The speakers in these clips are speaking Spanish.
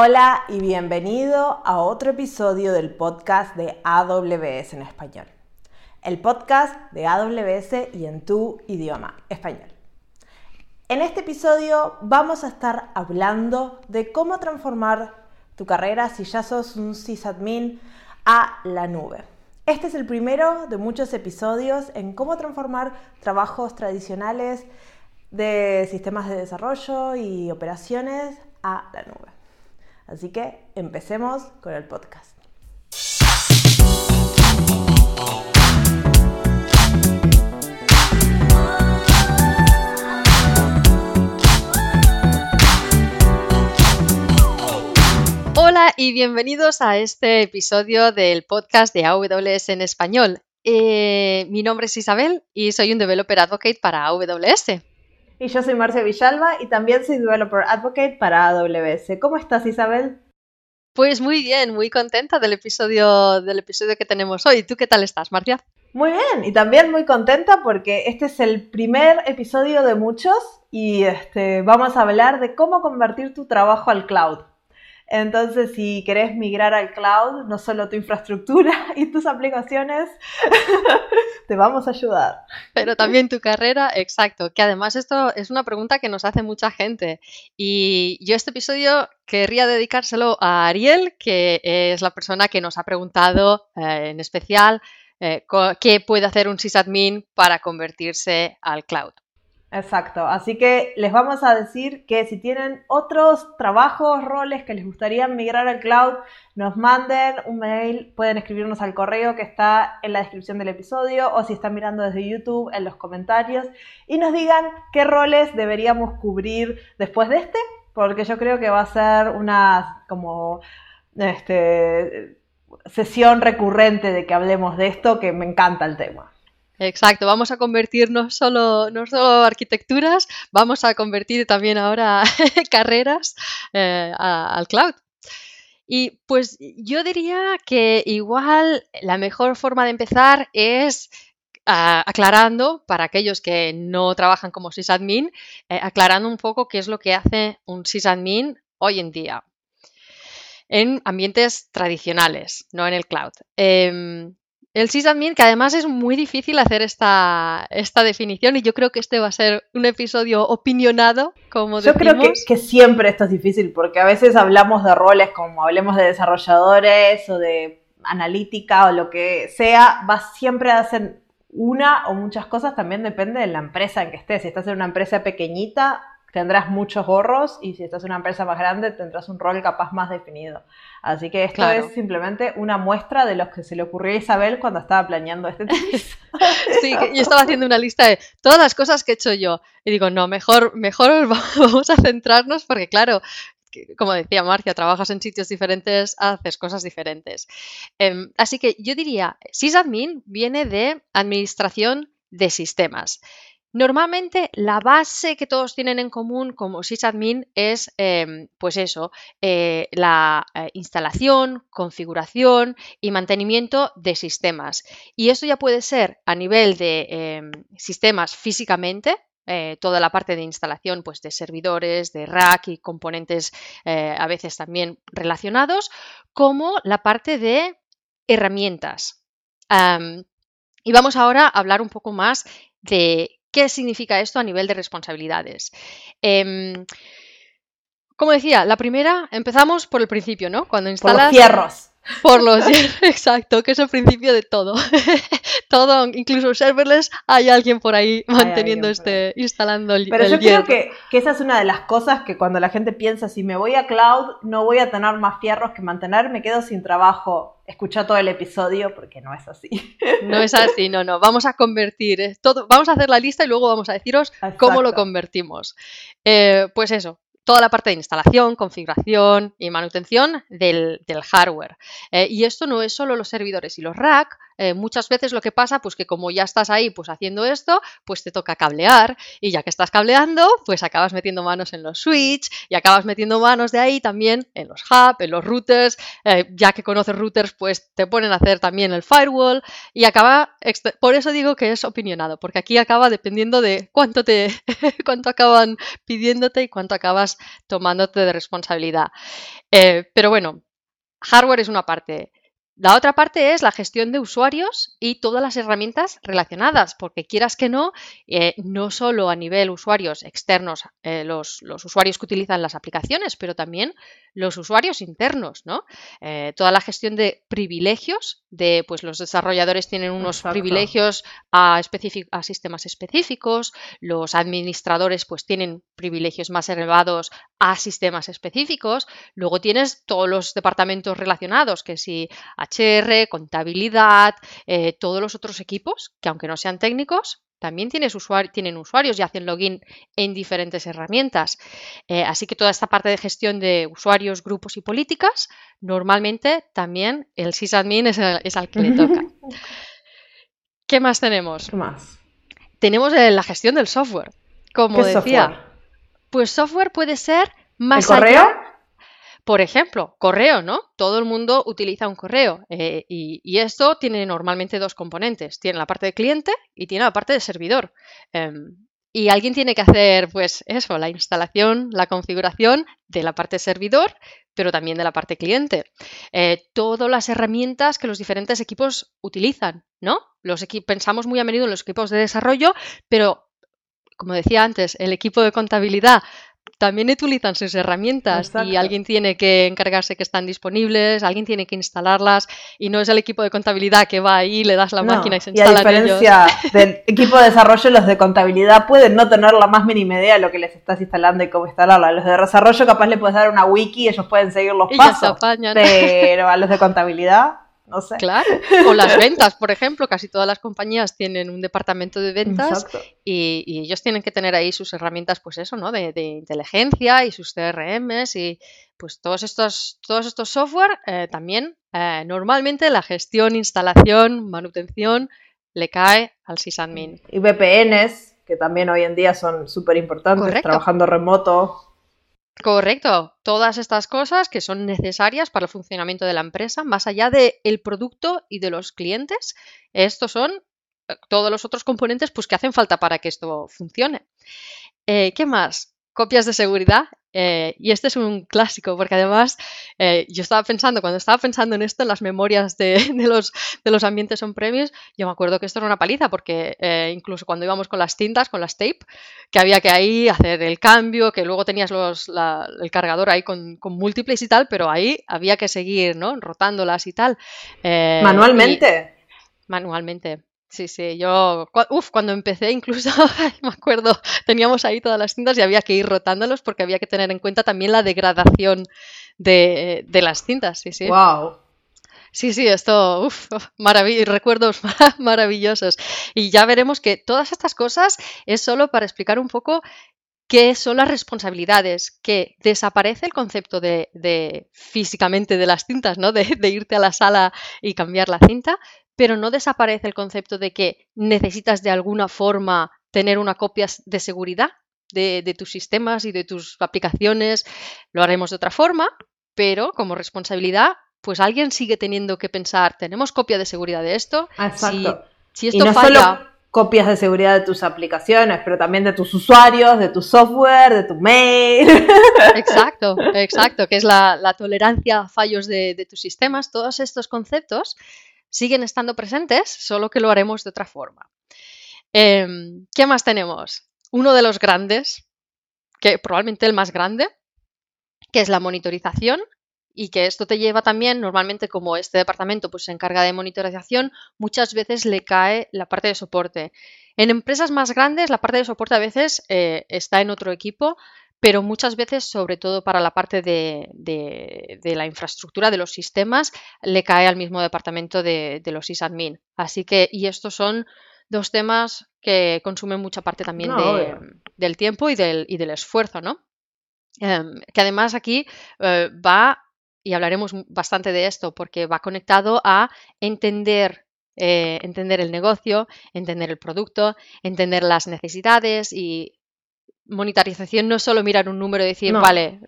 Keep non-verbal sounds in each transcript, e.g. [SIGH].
Hola y bienvenido a otro episodio del podcast de AWS en español. El podcast de AWS y en tu idioma español. En este episodio vamos a estar hablando de cómo transformar tu carrera si ya sos un sysadmin a la nube. Este es el primero de muchos episodios en cómo transformar trabajos tradicionales de sistemas de desarrollo y operaciones a la nube. Así que empecemos con el podcast. Hola y bienvenidos a este episodio del podcast de AWS en español. Eh, mi nombre es Isabel y soy un Developer Advocate para AWS. Y yo soy Marcia Villalba y también soy Developer Advocate para AWS. ¿Cómo estás, Isabel? Pues muy bien, muy contenta del episodio, del episodio que tenemos hoy. ¿Tú qué tal estás, Marcia? Muy bien, y también muy contenta porque este es el primer episodio de muchos y este, vamos a hablar de cómo convertir tu trabajo al cloud. Entonces, si querés migrar al cloud, no solo tu infraestructura [LAUGHS] y tus aplicaciones, [LAUGHS] te vamos a ayudar. Pero también tu carrera, exacto. Que además esto es una pregunta que nos hace mucha gente. Y yo este episodio querría dedicárselo a Ariel, que es la persona que nos ha preguntado eh, en especial eh, qué puede hacer un sysadmin para convertirse al cloud. Exacto, así que les vamos a decir que si tienen otros trabajos, roles que les gustaría migrar al cloud, nos manden un mail, pueden escribirnos al correo que está en la descripción del episodio o si están mirando desde YouTube en los comentarios y nos digan qué roles deberíamos cubrir después de este, porque yo creo que va a ser una como este, sesión recurrente de que hablemos de esto, que me encanta el tema. Exacto, vamos a convertir no solo, no solo arquitecturas, vamos a convertir también ahora [LAUGHS] carreras eh, al cloud. Y pues yo diría que igual la mejor forma de empezar es aclarando, para aquellos que no trabajan como sysadmin, eh, aclarando un poco qué es lo que hace un sysadmin hoy en día en ambientes tradicionales, no en el cloud. Em, el sysadmin, que además es muy difícil hacer esta, esta definición y yo creo que este va a ser un episodio opinionado, como Yo creo que, que, siempre esto es difícil porque a veces hablamos de roles como hablemos de desarrolladores o de analítica o lo que sea, va siempre a hacer una o muchas cosas, también depende de la empresa en que estés. Si estás en una empresa pequeñita, tendrás muchos gorros y si estás en una empresa más grande tendrás un rol capaz más definido. Así que esto es simplemente una muestra de lo que se le ocurrió a Isabel cuando estaba planeando este [LAUGHS] tema. sí, yo estaba haciendo una lista de todas las cosas que he hecho yo y digo, no, mejor, mejor [LAUGHS] vamos a centrarnos porque claro, como decía Marcia, trabajas en sitios diferentes, haces cosas diferentes. Em, así que yo diría, sysadmin viene de administración de sistemas. Normalmente la base que todos tienen en común como sysadmin es, em, pues eso, eh, la eh, instalación, configuración y mantenimiento de sistemas. Y esto ya puede ser a nivel de em, sistemas físicamente, eh, toda la parte de instalación pues, de servidores, de rack y componentes a veces también relacionados, como la parte de herramientas. y vamos ahora a hablar un poco más de ¿Qué significa esto a nivel de responsabilidades? Em, como decía, la primera, empezamos por el principio, ¿no? Cuando instalas... Por los fierros. Por los [LAUGHS] exacto, que es el principio de todo. [LAUGHS] todo, incluso serverless, hay alguien por ahí manteniendo este, instalando el Pero yo creo que, que, esa es una de las cosas que cuando la gente piensa, si me voy a cloud, no voy a tener más fierros que mantener, me quedo sin trabajo. Escucha todo el episodio porque no es así. No es así, no, no. Vamos a convertir eh, todo, vamos a hacer la lista y luego vamos a deciros cómo lo convertimos. Eh, pues eso, toda la parte de instalación, configuración y manutención del, hardware. Eh, y esto no es solo los servidores y los rack, eh, muchas veces lo que pasa, pues que como ya estás ahí, pues haciendo esto, pues te toca cablear y ya que estás cableando, pues acabas metiendo manos en los switch y acabas metiendo manos de ahí también en los hubs, en los routers, eh, ya que conoces routers, pues te ponen a hacer también el firewall y acaba, por eso digo que es opinionado, porque aquí acaba dependiendo de cuánto te, [LAUGHS] cuánto acaban pidiéndote y cuánto acabas tomándote de responsabilidad. Eh, pero bueno, hardware es una parte. La otra parte es la gestión de usuarios y todas las herramientas relacionadas, porque quieras que no, eh, no solo a nivel usuarios externos, eh, los, usuarios que utilizan las aplicaciones, pero también los usuarios internos, ¿no? Eh, toda la gestión de privilegios, de pues los desarrolladores tienen unos privilegios a, a, sistemas específicos, los administradores pues tienen privilegios más elevados a sistemas específicos, luego tienes todos los departamentos relacionados, que si HR, contabilidad, eh, todos los otros equipos, que aunque no sean técnicos, también tienen usuarios y hacen login en diferentes herramientas. Eh, así que toda esta parte de gestión de usuarios, grupos y políticas, normalmente también el sysadmin es, es al que le toca. [LAUGHS] ¿Qué más tenemos? ¿Qué más? Tenemos la gestión del software. Como decía, pues software puede ser más ¿El correo? Por ejemplo, correo, ¿no? Todo el mundo utiliza un correo eh, y, esto tiene normalmente dos componentes. Tiene la parte de cliente y tiene la parte de servidor. Em, y alguien tiene que hacer, pues eso, la instalación, la configuración de la parte servidor, pero también de la parte cliente. Eh, todas las herramientas que los diferentes equipos utilizan, ¿no? Los pensamos muy a menudo en los equipos de desarrollo, pero como decía antes, el equipo de contabilidad también utilizan sus herramientas y alguien tiene que encargarse que están disponibles, alguien tiene que instalarlas y no es el equipo de contabilidad que va ahí, le das la máquina y se instala. Y a diferencia [LAUGHS] del equipo de desarrollo, los de contabilidad pueden no tener la más mínima idea de lo que les estás instalando y cómo instalarla. A los de desarrollo capaz le puedes dar una wiki y ellos pueden seguir los pasos. Pero [LAUGHS] a los de contabilidad no sé. Claro, o las ventas, por ejemplo, casi todas las compañías tienen un departamento de ventas y, ellos tienen que tener ahí sus herramientas, pues eso, ¿no? De, inteligencia y sus CRMs y pues todos estos, todos estos software eh, también eh, normalmente la gestión, instalación, manutención le cae al sysadmin. Y VPNs, que también hoy en día son súper importantes, trabajando remoto. Correcto, todas estas cosas que son necesarias para el funcionamiento de la empresa, más allá del producto y de los clientes, estos son eh, todos los otros componentes pues, que hacen falta para que esto funcione. Eh, ¿Qué más? Copias de seguridad eh, y este es un clásico, porque además eh, yo estaba pensando, cuando estaba pensando en esto, en las memorias de, [LAUGHS] los, de los ambientes on premise, yo me acuerdo que esto era una paliza, porque eh, incluso cuando íbamos con las tintas, con las tape, que había que ahí hacer el cambio, que luego tenías los, el cargador ahí con, con, múltiples y tal, pero ahí había que seguir, ¿no? Rotándolas y tal. manualmente. manualmente. Sí, sí, yo, uf, cuando empecé incluso, [LAUGHS] me acuerdo, teníamos ahí todas las cintas y había que ir rotándolos porque había que tener en cuenta también la degradación de, las cintas, sí, sí. Wow. Sí, sí, esto, uff, recuerdos [LAUGHS] maravillosos. Y ya veremos que todas estas cosas es solo para explicar un poco qué son las responsabilidades, que desaparece el concepto de, físicamente de las cintas, ¿no? De, de, irte a la sala y cambiar la cinta, pero no desaparece el concepto de que necesitas de alguna forma tener una copia de seguridad de, tus sistemas y de tus aplicaciones. Lo haremos de otra forma, pero como responsabilidad, pues alguien sigue teniendo que pensar, ¿tenemos copia de seguridad de esto? Exacto. Si, esto y no Solo copias de seguridad de tus aplicaciones, pero también de tus usuarios, de tu software, de tu mail. [LAUGHS] Exacto, exacto, que es la, tolerancia a fallos de, de tus sistemas. Todos estos conceptos siguen estando presentes, solo que lo haremos de otra forma. Em, ¿Qué más tenemos? Uno de los grandes, que probablemente el más grande, que es la monitorización y que esto te lleva también, normalmente como este departamento pues, se encarga de monitorización, muchas veces le cae la parte de soporte. En empresas más grandes la parte de soporte a veces eh, está en otro equipo, pero muchas veces, sobre todo para la parte de, la infraestructura, de los sistemas, le cae al mismo departamento de, los sysadmin. Así que, y estos son dos temas que consumen mucha parte también del tiempo y del, del esfuerzo, ¿no? Em, que además aquí eh, va, y hablaremos bastante de esto, porque va conectado a entender eh, entender el negocio, entender el producto, entender las necesidades y monetarización no es solo mirar un número y decir, vale,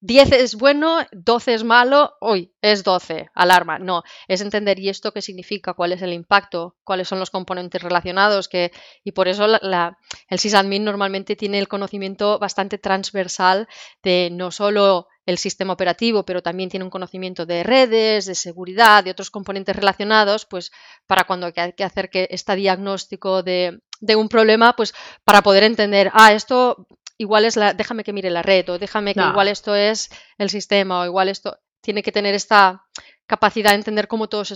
10 mm, es bueno, 12 es malo, hoy es 12, alarma. No, es entender y esto qué significa, cuál es el impacto, cuáles son los componentes relacionados, que, y por eso la, el sysadmin normalmente tiene el conocimiento bastante transversal de no solo el sistema operativo, pero también tiene un conocimiento de redes, de seguridad, de otros componentes relacionados, pues para cuando hay que hacer que este diagnóstico de, de un problema, pues para poder entender, ah, esto igual es la, déjame que mire la red, o déjame que igual esto es el sistema, o igual esto tiene que tener esta capacidad de entender cómo todos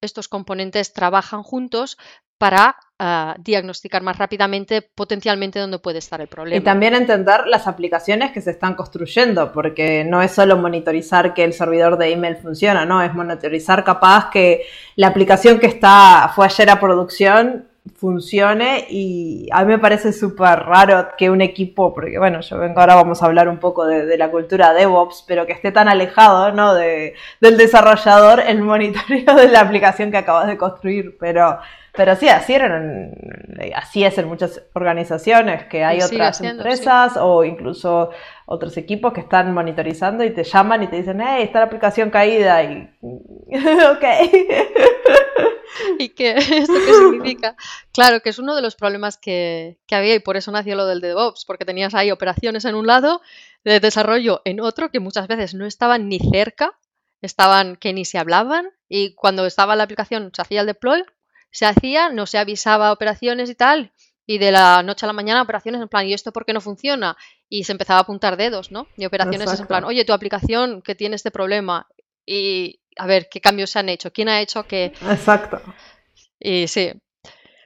estos componentes trabajan juntos para ah, diagnosticar más rápidamente potencialmente dónde puede estar el problema. Y también entender las aplicaciones que se están construyendo, porque no es solo monitorizar que el servidor de email funciona, no, es monitorizar capaz que la aplicación que está fue ayer a producción funcione y a mí me parece súper raro que un equipo, porque bueno, yo vengo ahora vamos a hablar un poco de, la cultura DevOps, pero que esté tan alejado ¿no? de, del desarrollador el monitoreo de la aplicación que acabas de construir, pero, pero sí, así, eran, así es en muchas organizaciones, que hay otras empresas o incluso otros equipos que están monitorizando y te llaman y te dicen, hey, está la aplicación caída y [LAUGHS] ok. [LAUGHS] ¿Y qué, [LAUGHS] esto qué significa? Claro, que es uno de los problemas que, había y por eso nació lo del DevOps, porque tenías ahí operaciones en un lado, de desarrollo en otro, que muchas veces no estaban ni cerca, estaban que ni se hablaban, y cuando estaba la aplicación se hacía el deploy, se hacía, no se avisaba operaciones y tal, y de la noche a la mañana operaciones en plan, ¿y esto por qué no funciona? Y se empezaba a apuntar dedos, ¿no? Y operaciones en plan, oye, tu aplicación que tiene este problema. Y, a ver qué cambios se han hecho, quién ha hecho que... Exacto. Y sí,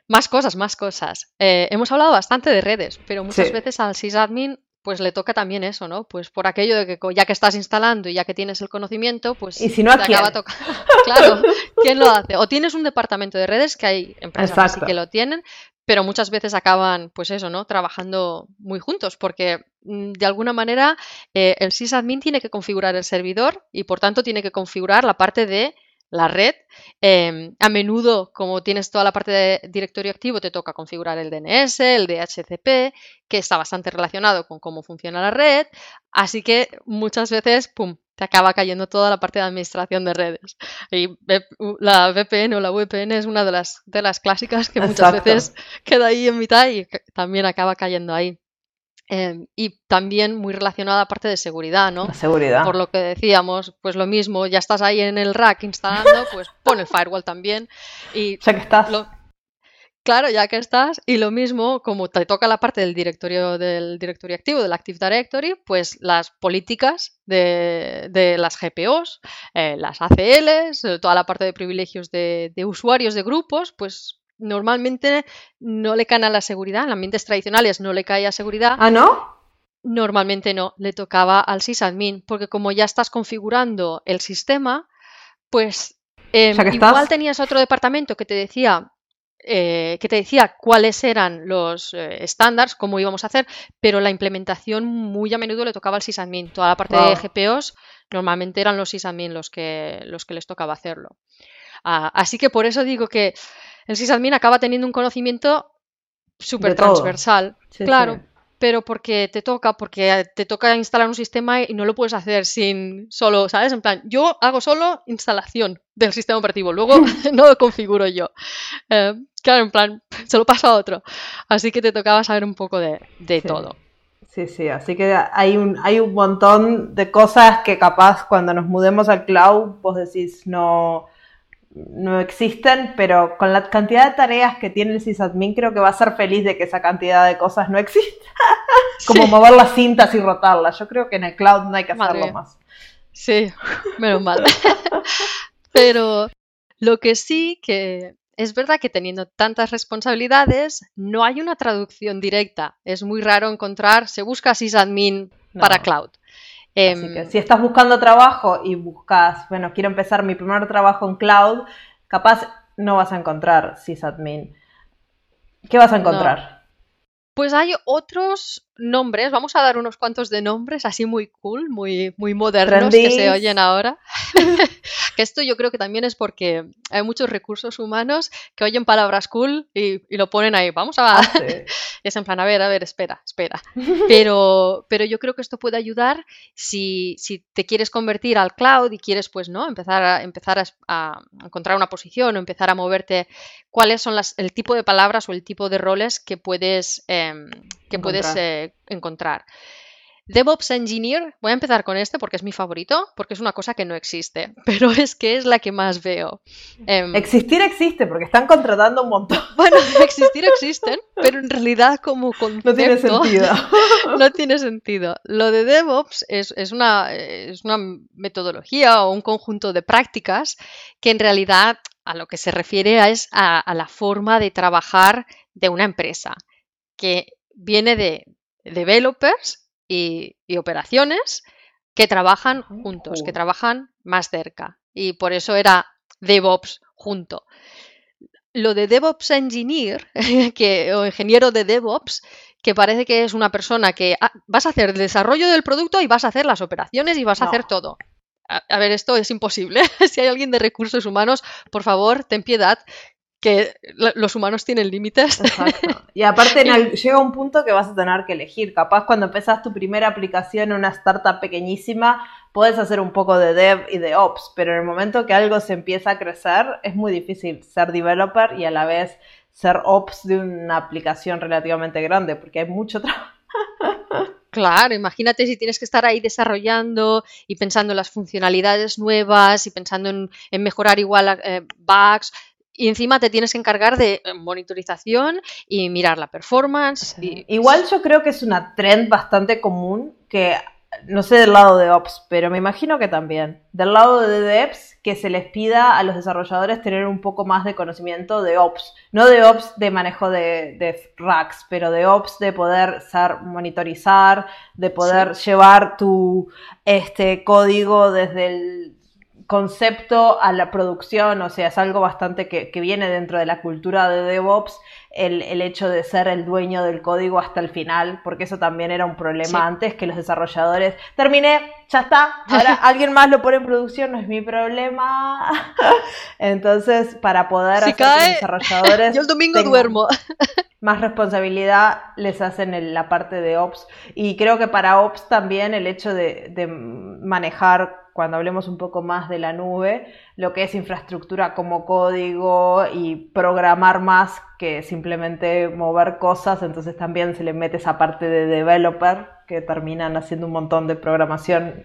más cosas, más cosas. Eh, hemos hablado bastante de redes, pero muchas veces al sysadmin pues le toca también eso, ¿no? Pues por aquello de que ya que estás instalando y ya que tienes el conocimiento, pues ¿Y si no, te acaba tocando. [LAUGHS] claro, ¿quién lo hace? O tienes un departamento de redes, que hay empresas que lo tienen, pero muchas veces acaban, pues eso, ¿no? Trabajando muy juntos, porque mm, de alguna manera eh, el sysadmin tiene que configurar el servidor y por tanto tiene que configurar la parte de la red. Em, a menudo, como tienes toda la parte de directorio activo, te toca configurar el DNS, el DHCP, que está bastante relacionado con cómo funciona la red. Así que muchas veces, ¡pum!, te acaba cayendo toda la parte de administración de redes. Y la VPN o la VPN es una de las, de las clásicas que muchas veces queda ahí en mitad y también acaba cayendo ahí. Em, y también muy relacionada a la parte de seguridad, ¿no? La seguridad. Por lo que decíamos, pues lo mismo, ya estás ahí en el rack instalando, pues pon el firewall también. Y [LAUGHS] ya que estás. Claro, ya que estás, y lo mismo, como te toca la parte del directorio del directorio activo, del Active Directory, pues las políticas de, las GPOs, eh, las ACLs, eh, toda la parte de privilegios de, usuarios de grupos, pues normalmente no le caen a la seguridad, en ambientes tradicionales no le cae a seguridad. ¿Ah, no? Normalmente no, le tocaba al sysadmin, porque como ya estás configurando el sistema, pues em, igual tenías otro departamento que te decía eh, que te decía cuáles eran los eh, estándares, cómo íbamos a hacer, pero la implementación muy a menudo le tocaba al sysadmin. Toda la parte de GPOs normalmente eran los sysadmin los que, los que les tocaba hacerlo. Ah, así que por eso digo que el sysadmin acaba teniendo un conocimiento súper transversal. claro, pero porque te toca, porque te toca instalar un sistema y no lo puedes hacer sin solo, ¿sabes? En plan, yo hago solo instalación del sistema operativo, luego [LAUGHS] [LAUGHS] no lo configuro yo. Eh, claro, en plan, se lo paso a otro. Así que te tocaba saber un poco de, todo. Sí, sí, así que hay un, hay un montón de cosas que capaz cuando nos mudemos al cloud, vos decís, no, no existen, pero con la cantidad de tareas que tiene el sysadmin creo que va a ser feliz de que esa cantidad de cosas no exista. [LAUGHS] Como mover las cintas y rotarlas. Yo creo que en el cloud no hay que hacerlo más. Sí, menos mal. [LAUGHS] pero lo que sí que es verdad que teniendo tantas responsabilidades no hay una traducción directa. Es muy raro encontrar, se busca sysadmin para cloud. Así que em, si estás buscando trabajo y buscas, bueno, quiero empezar mi primer trabajo en cloud, capaz no vas a encontrar sysadmin. ¿Qué vas a encontrar? Pues hay otros nombres, vamos a dar unos cuantos de nombres así muy cool, muy, muy modernos que se oyen ahora. [LAUGHS] que esto yo creo que también es porque hay muchos recursos humanos que oyen palabras cool y, lo ponen ahí. Vamos a... Ah, [LAUGHS] es en plan, a ver, a ver, espera, espera. Pero, pero yo creo que esto puede ayudar si, si te quieres convertir al cloud y quieres, pues, ¿no? Empezar a, empezar a, encontrar una posición o empezar a moverte. ¿Cuáles son las, el tipo de palabras o el tipo de roles que puedes, em, que puedes eh, encontrar. DevOps Engineer, voy a empezar con este porque es mi favorito, porque es una cosa que no existe, [LAUGHS] pero es que es la que más veo. Em, existir existe, porque están contratando un montón. [LAUGHS] Bueno, existir existen, pero en realidad como concepto... No tiene sentido. [LAUGHS] no tiene sentido. Lo de DevOps es, una, es una metodología o un conjunto de prácticas que en realidad a lo que se refiere es a, a la forma de trabajar de una empresa, que viene de developers y, operaciones que trabajan juntos, que trabajan más cerca. Y por eso era DevOps junto. Lo de DevOps Engineer, [LAUGHS] que, o ingeniero de DevOps, que parece que es una persona que ah, vas a hacer el desarrollo del producto y vas a hacer las operaciones y vas a hacer todo. a, ver, esto es imposible. [LAUGHS] si hay alguien de recursos humanos, por favor, ten piedad, que los humanos tienen límites. Exacto. Y aparte [LAUGHS] llega un punto que vas a tener que elegir. Capaz cuando empezás tu primera aplicación en una startup pequeñísima, puedes hacer un poco de dev y de ops, pero en el momento que algo se empieza a crecer, es muy difícil ser developer y a la vez ser ops de una aplicación relativamente grande, porque hay mucho trabajo. Claro, imagínate si tienes que estar ahí desarrollando y pensando en las funcionalidades nuevas y pensando en, mejorar igual eh, bugs y encima te tienes que encargar de eh, monitorización y mirar la performance. Igual yo creo que es una trend bastante común que, no sé del lado de Ops, pero me imagino que también, del lado de Devs, que se les pida a los desarrolladores tener un poco más de conocimiento de Ops. No de Ops de manejo de, de racks, pero de Ops de poder ser, monitorizar, de poder llevar tu este, código desde el concepto a la producción, o sea, es algo bastante que, viene dentro de la cultura de DevOps, el, hecho de ser el dueño del código hasta el final, porque eso también era un problema antes, que los desarrolladores, terminé, ya está, ahora [LAUGHS] alguien más lo pone en producción, no es mi problema. [LAUGHS] Entonces, para poder hacer cae, desarrolladores... [LAUGHS] Yo el domingo duermo. más responsabilidad les hacen en la parte de Ops. Y creo que para Ops también el hecho de, de manejar cuando hablemos un poco más de la nube, lo que es infraestructura como código y programar más que simplemente mover cosas, entonces también se le mete esa parte de developer que terminan haciendo un montón de programación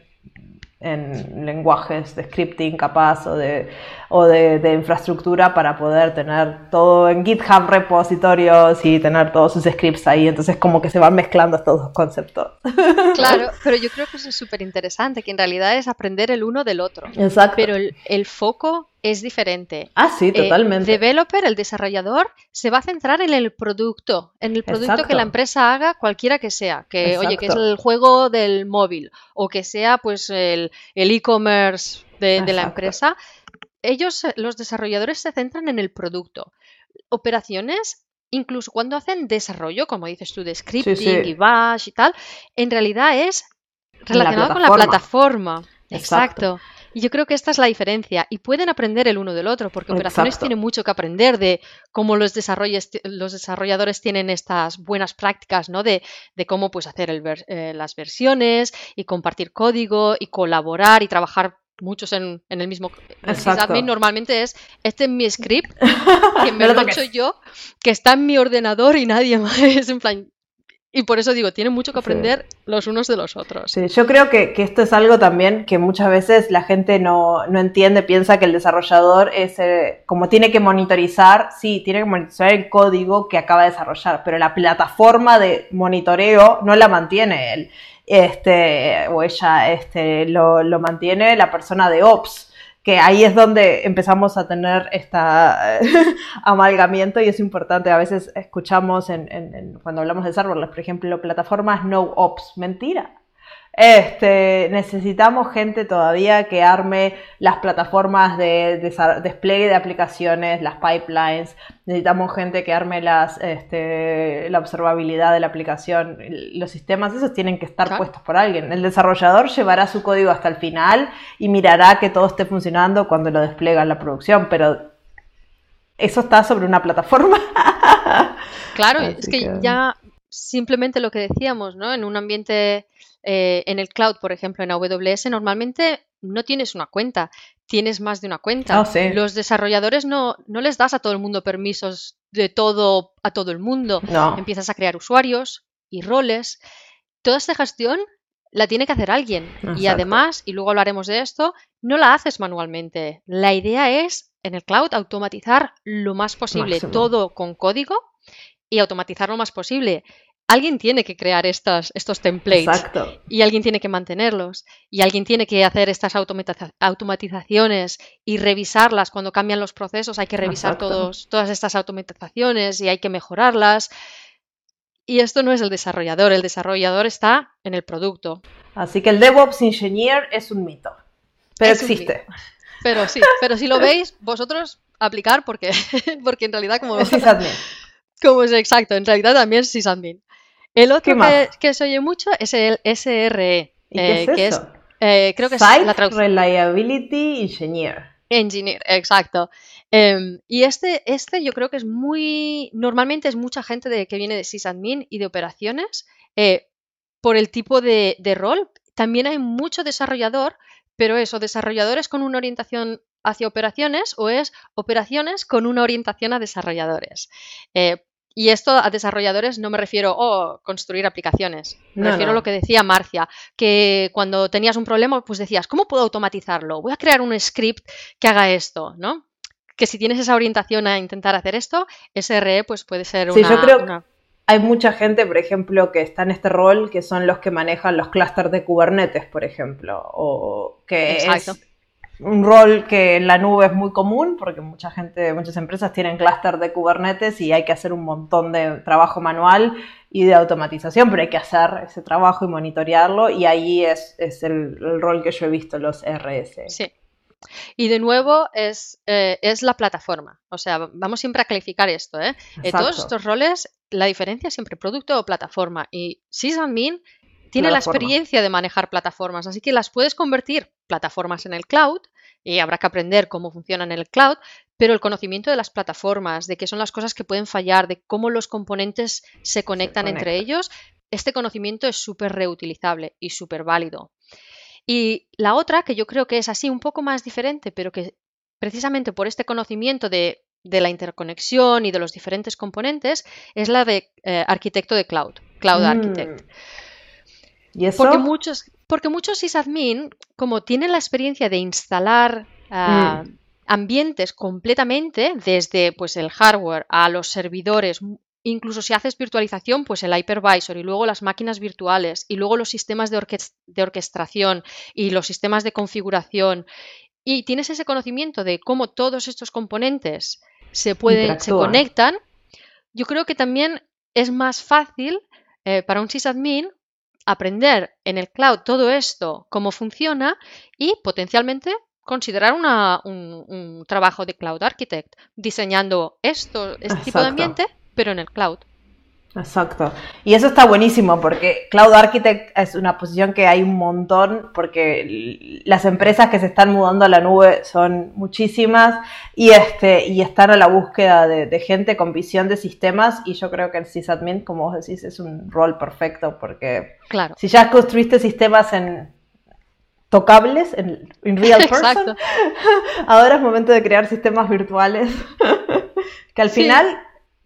en lenguajes de scripting capaz o de, o de, infraestructura para poder tener todo en GitHub repositorios y tener todos sus scripts ahí. Entonces como que se van mezclando estos dos conceptos. [LAUGHS] Claro, pero yo creo que eso es súper interesante, que en realidad es aprender el uno del otro. Exacto. Pero el, foco es diferente. Ah, sí, eh, totalmente. El developer, el desarrollador, se va a centrar en el producto, en el producto que la empresa haga, cualquiera que sea. Que, oye, que es el juego del móvil o que sea pues el e-commerce de, de la empresa ellos, eh, los desarrolladores, se centran en el producto. Operaciones, incluso cuando hacen desarrollo, como dices tú, de scripting y bash y tal, en realidad es relacionado con la plataforma. Exacto. Y yo creo que esta es la diferencia. Y pueden aprender el uno del otro, porque operaciones tiene mucho que aprender de cómo los, los desarrolladores tienen estas buenas prácticas, ¿no? De, cómo pues, hacer eh, las versiones y compartir código y colaborar y trabajar muchos en, el mismo admin normalmente es este es mi script que [LAUGHS] me lo he hecho yo que está en mi ordenador y nadie [LAUGHS] más es en plan y por eso digo, tienen mucho que aprender los unos de los otros. Sí, yo creo que, esto es algo también que muchas veces la gente no, entiende, piensa que el desarrollador es, eh, como tiene que monitorizar, sí, tiene que monitorizar el código que acaba de desarrollar, pero la plataforma de monitoreo no la mantiene él. Este, o ella este, lo, lo mantiene la persona de Ops que ahí es donde empezamos a tener este [LAUGHS] amalgamiento y es importante. A veces escuchamos en, cuando hablamos de serverless, por ejemplo, plataformas no ops. Mentira. Este, necesitamos gente todavía que arme las plataformas de, despliegue de aplicaciones, las pipelines. Necesitamos gente que arme las, este, la observabilidad de la aplicación. Los sistemas, esos tienen que estar puestos por alguien. El desarrollador llevará su código hasta el final y mirará que todo esté funcionando cuando lo despliega en la producción, pero eso está sobre una plataforma. Claro, es que, ya simplemente lo que decíamos, ¿no? En un ambiente, eh, en el cloud, por ejemplo, en AWS, normalmente no tienes una cuenta, tienes más de una cuenta. Ah, Los desarrolladores no, no les das a todo el mundo permisos de todo a todo el mundo. Empiezas a crear usuarios y roles. Toda esta gestión la tiene que hacer alguien. Y además, y luego hablaremos de esto, no la haces manualmente. La idea es en el cloud automatizar lo más posible, todo con código y automatizar lo más posible. Alguien tiene que crear estas, estos templates y alguien tiene que mantenerlos y alguien tiene que hacer estas automatizaciones y revisarlas cuando cambian los procesos. Hay que revisar todos, todas estas automatizaciones y hay que mejorarlas. Y esto no es el desarrollador, el desarrollador está en el producto. Además que el DevOps Engineer es un mito, pero existe. Pero sí, pero si lo [LAUGHS] veis, vosotros aplicar porque, [LAUGHS] porque en realidad como... Es. Como es exacto, en realidad también es sysadmin. El otro que, se oye mucho es el SRE. ¿Y qué es eh, que Es, eh, creo que es la traducción. Reliability Engineer. Engineer, exacto. Em, y este, este yo creo que es muy, normalmente es mucha gente de, que viene de sysadmin y de operaciones eh, por el tipo de, de, rol. También hay mucho desarrollador pero eso, desarrolladores con una orientación hacia operaciones o es operaciones con una orientación a desarrolladores. Y esto a desarrolladores no me refiero a oh, construir aplicaciones. Me refiero a lo que decía Marcia, que cuando tenías un problema, pues decías, ¿cómo puedo automatizarlo? Voy a crear un script que haga esto, ¿no? Que si tienes esa orientación a intentar hacer esto, SRE pues puede ser una, yo creo, hay mucha gente, por ejemplo, que está en este rol, que son los que manejan los clústeres de Kubernetes, por ejemplo, o que es un rol que en la nube es muy común, porque mucha gente, muchas empresas tienen clúster de Kubernetes y hay que hacer un montón de trabajo manual y de automatización, pero hay que hacer ese trabajo y monitorearlo, y ahí es, el, el rol que yo he visto, los RS. Sí. Y de nuevo es, eh, es, la plataforma. O sea, vamos siempre a calificar esto. ¿eh? En todos estos roles, la diferencia es siempre producto o plataforma. Y sysadmin tiene la experiencia de manejar plataformas, así que las puedes convertir plataformas en el cloud y habrá que aprender cómo funcionan en el cloud, pero el conocimiento de las plataformas, de qué son las cosas que pueden fallar, de cómo los componentes se conectan entre ellos, este conocimiento es súper reutilizable y súper válido. Y la otra, que yo creo que es así un poco más diferente, pero que precisamente por este conocimiento de, la interconexión y de los diferentes componentes, es la de eh, arquitecto de cloud, cloud mm. architect. ¿Y eso? Porque muchos, porque muchos sysadmin, como tienen la experiencia de instalar ah, mm. ambientes completamente, desde pues, el hardware a los servidores Incluso si haces virtualización, pues el hypervisor y luego las máquinas virtuales y luego los sistemas de, orquestación y los sistemas de configuración y tienes ese conocimiento de cómo todos estos componentes se pueden, se conectan, yo creo que también es más fácil eh, para un sysadmin aprender en el cloud todo esto, cómo funciona y potencialmente considerar un, un, trabajo de cloud architect diseñando esto, este tipo de ambiente pero en el cloud. Exacto. Y eso está buenísimo porque Cloud Architect es una posición que hay un montón porque las empresas que se están mudando a la nube son muchísimas y, este, y están a la búsqueda de, gente con visión de sistemas y yo creo que el sysadmin, como vos decís, es un rol perfecto porque claro. si ya construiste sistemas en tocables, en, real [LAUGHS] person, [LAUGHS] ahora es momento de crear sistemas virtuales [LAUGHS] que al final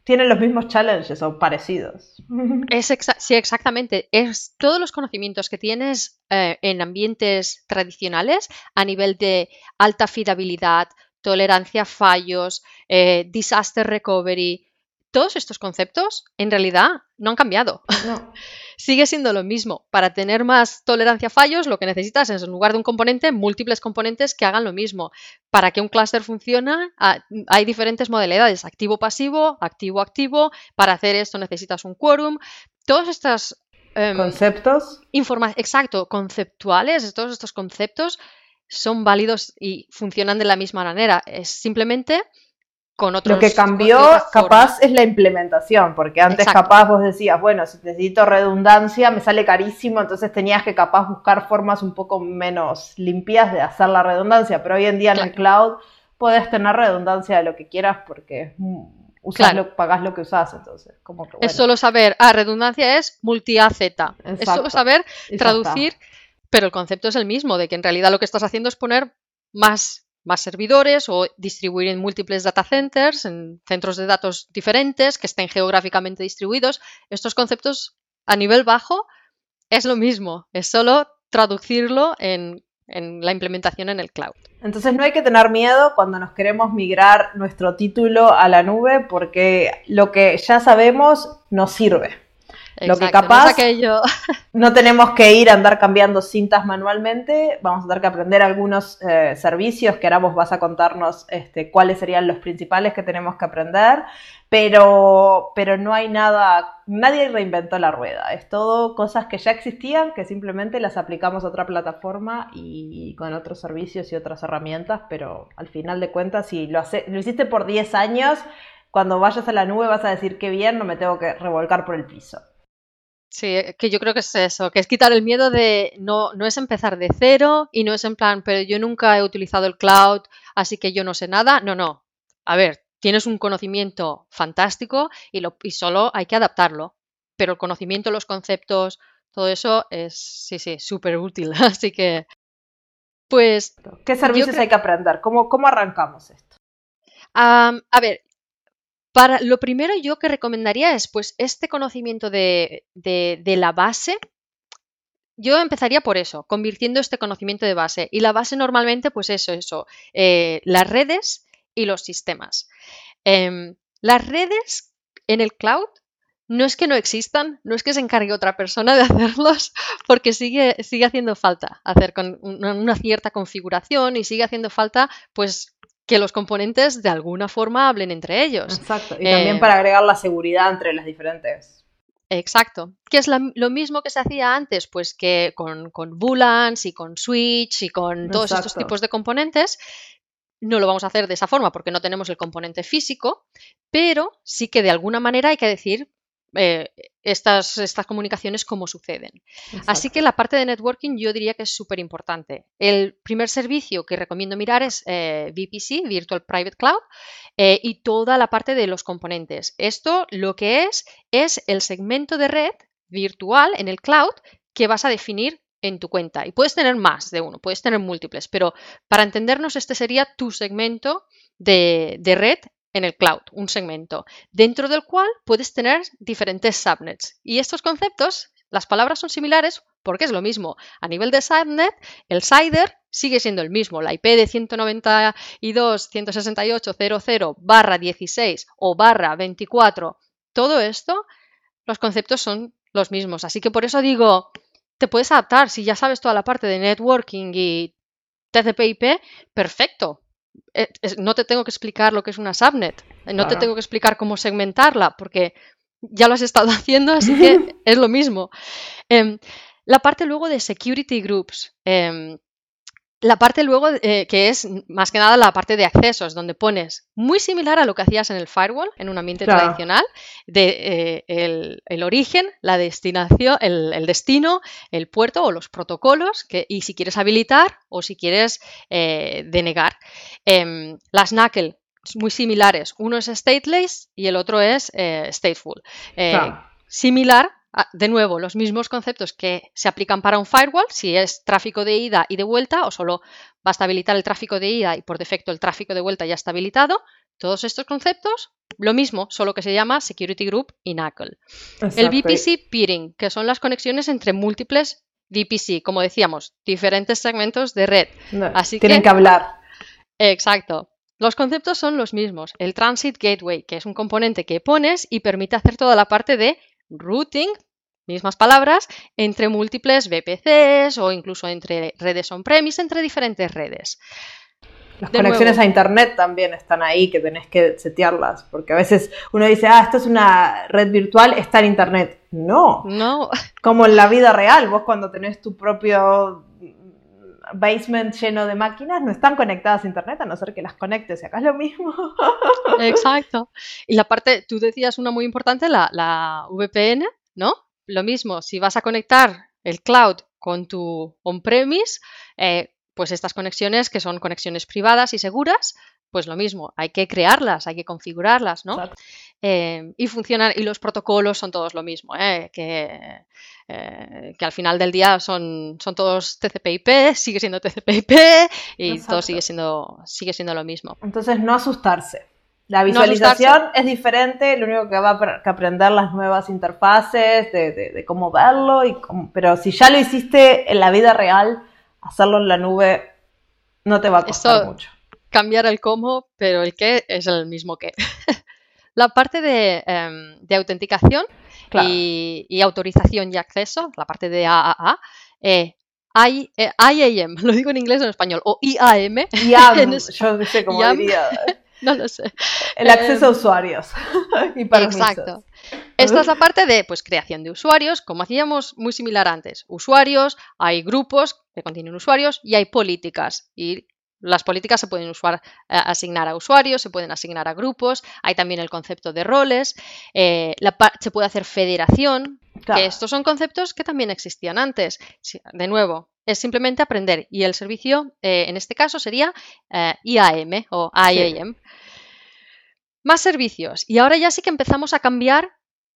tienen los mismos challenges o parecidos. [LAUGHS] Es sí, exactamente. Es todos los conocimientos que tienes eh, en ambientes tradicionales a nivel de alta fiabilidad, tolerancia a fallos, eh, disaster recovery, todos estos conceptos en realidad no han cambiado. [LAUGHS] Sigue siendo lo mismo. Para tener más tolerancia a fallos, lo que necesitas es, en lugar de un componente, múltiples componentes que hagan lo mismo. Para que un clúster funcione, hay diferentes modalidades, activo-pasivo, activo-activo. Para hacer esto necesitas un quórum. Todas estas em, conceptos. exacto, conceptuales, todos estos conceptos son válidos y funcionan de la misma manera. Es simplemente con otros. Lo que cambió, capaz, es la implementación, porque antes, capaz, vos decías, bueno, si necesito redundancia, me sale carísimo, entonces tenías que, capaz, buscar formas un poco menos limpias de hacer la redundancia. Pero hoy en día en el cloud puedes tener redundancia de lo que quieras porque usas lo, pagas lo que usas, entonces. Como Es solo saber, ah, redundancia es multi-AZ. Es solo saber traducir pero el concepto es el mismo, de que en realidad lo que estás haciendo es poner más, más servidores o distribuir en múltiples data centers, en centros de datos diferentes que estén geográficamente distribuidos. Estos conceptos a nivel bajo es lo mismo, es solo traducirlo en, en la implementación en el cloud. Entonces no hay que tener miedo cuando nos queremos migrar nuestro título a la nube porque lo que ya sabemos nos sirve. Lo que capaz [LAUGHS] no, tenemos que ir a andar cambiando cintas manualmente, vamos a tener que aprender algunos eh, servicios que ahora vos vas a contarnos este, cuáles serían los principales que tenemos que aprender, pero, pero no hay nada, nadie reinventó la rueda, es todo cosas que ya existían, que simplemente las aplicamos a otra plataforma y, con otros servicios y otras herramientas, pero al final de cuentas, si lo, hace, lo hiciste por 10 años, cuando vayas a la nube vas a decir que bien, no me tengo que revolcar por el piso. Sí, que yo creo que es eso, que es quitar el miedo de no, no es empezar de cero y no es en plan, pero yo nunca he utilizado el cloud, así que yo no sé nada. No, no. A ver, tienes un conocimiento fantástico y, lo, y solo hay que adaptarlo. Pero el conocimiento, los conceptos, todo eso es, sí, sí, súper útil. [LAUGHS] Así que, pues... ¿Qué servicios hay que aprender? ¿Cómo, cómo arrancamos esto? a ver, para, lo primero yo que recomendaría es pues este conocimiento de, la base. Yo empezaría por eso, convirtiendo este conocimiento de base. Y la base normalmente, pues eso, eso, eh, las redes y los sistemas. Em, las redes en el cloud no es que no existan, no es que se encargue otra persona de [LAUGHS] hacerlos, porque sigue, sigue haciendo falta hacer con una, cierta configuración y sigue haciendo falta, pues, que los componentes de alguna forma hablen entre ellos. Exacto, y también eh, para agregar la seguridad entre las diferentes. Exacto. Que es lo mismo que se hacía antes, pues que con, con VLANs y con Switch y con todos estos tipos de componentes. No lo vamos a hacer de esa forma porque no tenemos el componente físico, pero sí que de alguna manera hay que decir eh, estas, estas comunicaciones como suceden. Así que la parte de networking yo diría que es súper importante. El primer servicio que recomiendo mirar es eh, VPC, Virtual Private Cloud, eh, y toda la parte de los componentes. Esto lo que es es el segmento de red virtual en el cloud que vas a definir en tu cuenta. Y puedes tener más de uno, puedes tener múltiples, pero para entendernos este sería tu segmento de, de red en el cloud, un segmento, dentro del cual puedes tener diferentes subnets. Y estos conceptos, las palabras son similares porque es lo mismo. A nivel de subnet, el CIDR sigue siendo el mismo. La IP de 192.168.00 barra 16 o barra 24, todo esto, los conceptos son los mismos. Así que por eso digo, te puedes adaptar. Si ya sabes toda la parte de networking y TCP/IP, perfecto. Eh, no te tengo que explicar lo que es una subnet, eh, no te tengo que explicar cómo segmentarla, porque ya lo has estado [LAUGHS] haciendo, así [LAUGHS] que es lo mismo. Em, la parte luego de security groups. Em, la parte luego eh, que es más que nada la parte de accesos, donde pones muy similar a lo que hacías en el firewall, en un ambiente tradicional, de eh, el, origen, la destinación, el, destino, el puerto o los protocolos, que, y si quieres habilitar o si quieres eh, denegar. Em, las NACL muy similares, uno es stateless y el otro es stateful. Similar Ah, de nuevo, los mismos conceptos que se aplican para un firewall, si es tráfico de ida y de vuelta, o solo basta habilitar el tráfico de ida y por defecto el tráfico de vuelta ya está habilitado. Todos estos conceptos, lo mismo, solo que se llama Security Group y NACL. El VPC peering, que son las conexiones entre múltiples VPC, como decíamos, diferentes segmentos de red. Así tienen que hablar. Exacto. Los conceptos son los mismos. El Transit Gateway, que es un componente que pones y permite hacer toda la parte de routing mismas palabras, entre múltiples VPCs o incluso entre redes on-premise, entre diferentes redes. Las conexiones a Internet también están ahí, que tenés que setearlas, porque a veces uno dice, ah, esto es una red virtual, está en Internet. No. No. Como en la vida real, vos cuando tenés tu propio basement lleno de máquinas no están conectadas a internet a no ser que las conectes y acá es lo mismo. [LAUGHS] Exacto. Y la parte, tú decías una muy importante, la, la VPN, ¿no? Lo mismo, si vas a conectar el cloud con tu on-premise, eh, pues estas conexiones que son conexiones privadas y seguras, pues lo mismo, hay que crearlas, hay que configurarlas, ¿no? Eh, y funcionan, y los protocolos son todos lo mismo, ¿eh? que, eh, que, al final del día son, son todos TCP/IP, sigue siendo TCP/IP y todo sigue siendo, sigue siendo lo mismo. Entonces no asustarse. La visualización es diferente, lo único que va a que aprender las nuevas interfaces, de, de, cómo verlo, y pero si ya lo hiciste en la vida real, hacerlo en la nube no te va a costar mucho. Cambiar el cómo, pero el qué es el mismo que. [LAUGHS] la parte de, em, autenticación y, autorización y acceso, la parte de AAA, eh, I, eh, IAM, [LAUGHS] lo digo en inglés o en español, o IAM. IAM, [LAUGHS] yo sé cómo diría. no lo sé. El acceso a em, usuarios y Exacto. Esta es la parte de pues, creación de usuarios, como hacíamos muy similar antes. Usuarios, hay grupos que contienen usuarios y hay políticas. Y las políticas se pueden usar, eh, asignar a usuarios, se pueden asignar a grupos, hay también el concepto de roles, eh, se puede hacer federación, que estos son conceptos que también existían antes. De nuevo, es simplemente aprender y el servicio eh, en este caso sería IAM o IAM. Más servicios. Y ahora ya sí que empezamos a cambiar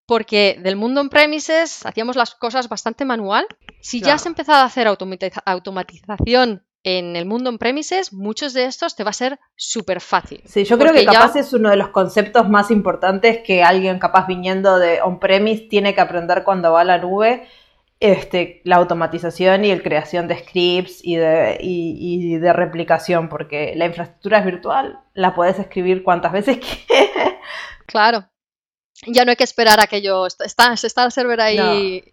porque del mundo on-premises hacíamos las cosas bastante manual. Si ya has empezado a hacer automatización en el mundo on-premises, muchos de estos te va a ser súper fácil. Sí, yo creo que capaz es uno de los conceptos más importantes que alguien capaz viniendo de on-premise tiene que aprender cuando va a la nube. Este, la automatización y el creación de scripts y de, y, de replicación, porque la infraestructura es virtual, la puedes escribir cuantas veces [LAUGHS] quieras. Claro. Ya no hay que esperar a que yo está, está el server ahí no,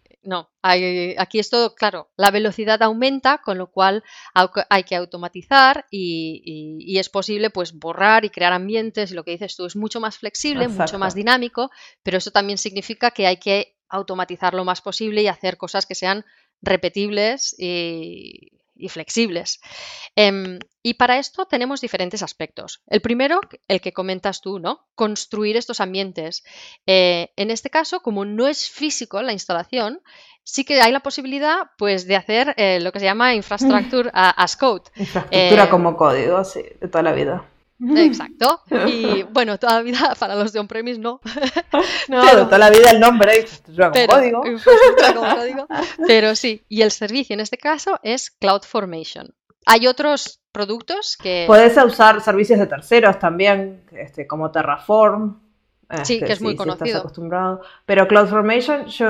aquí es todo, claro, la velocidad aumenta, con lo cual hay que automatizar y, es posible pues borrar y crear ambientes y lo que dices tú es mucho más flexible, mucho más dinámico, pero eso también significa que hay que automatizar lo más posible y hacer cosas que sean repetibles y, y flexibles. Em, y para esto tenemos diferentes aspectos. El primero, el que comentas tú, ¿no? Construir estos ambientes. Eh, en este caso, como no es físico la instalación, sí que hay la posibilidad pues, de hacer eh, lo que se llama infrastructure [LAUGHS] as code. Infraestructura eh, como código, sí, de toda la vida. [LAUGHS] Exacto. Y bueno, toda la vida para los de on-premise no. [LAUGHS] no, toda la vida el nombre como código. como código. Pero sí, y el servicio en este caso es CloudFormation. Hay otros productos que... Puedes usar servicios de terceros también, este, como Terraform. sí, este, que es muy conocido. estás acostumbrado. Pero CloudFormation, yo,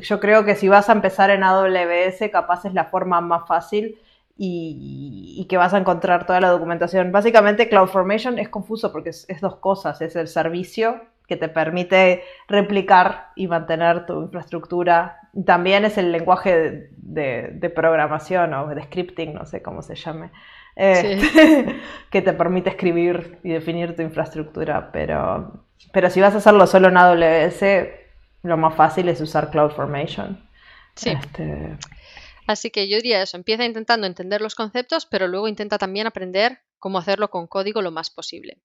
yo creo que si vas a empezar en AWS, capaz es la forma más fácil y, que vas a encontrar toda la documentación. Básicamente CloudFormation es confuso porque es, dos cosas, es el servicio que te permite replicar y mantener tu infraestructura. También es el lenguaje de, programación o de scripting, no sé cómo se llame, este, [LAUGHS] que te permite escribir y definir tu infraestructura. Pero, pero si vas a hacerlo solo en AWS, lo más fácil es usar CloudFormation. Sí. Este, Así que yo diría eso, empieza intentando entender los conceptos, pero luego intenta también aprender cómo hacerlo con código lo más posible.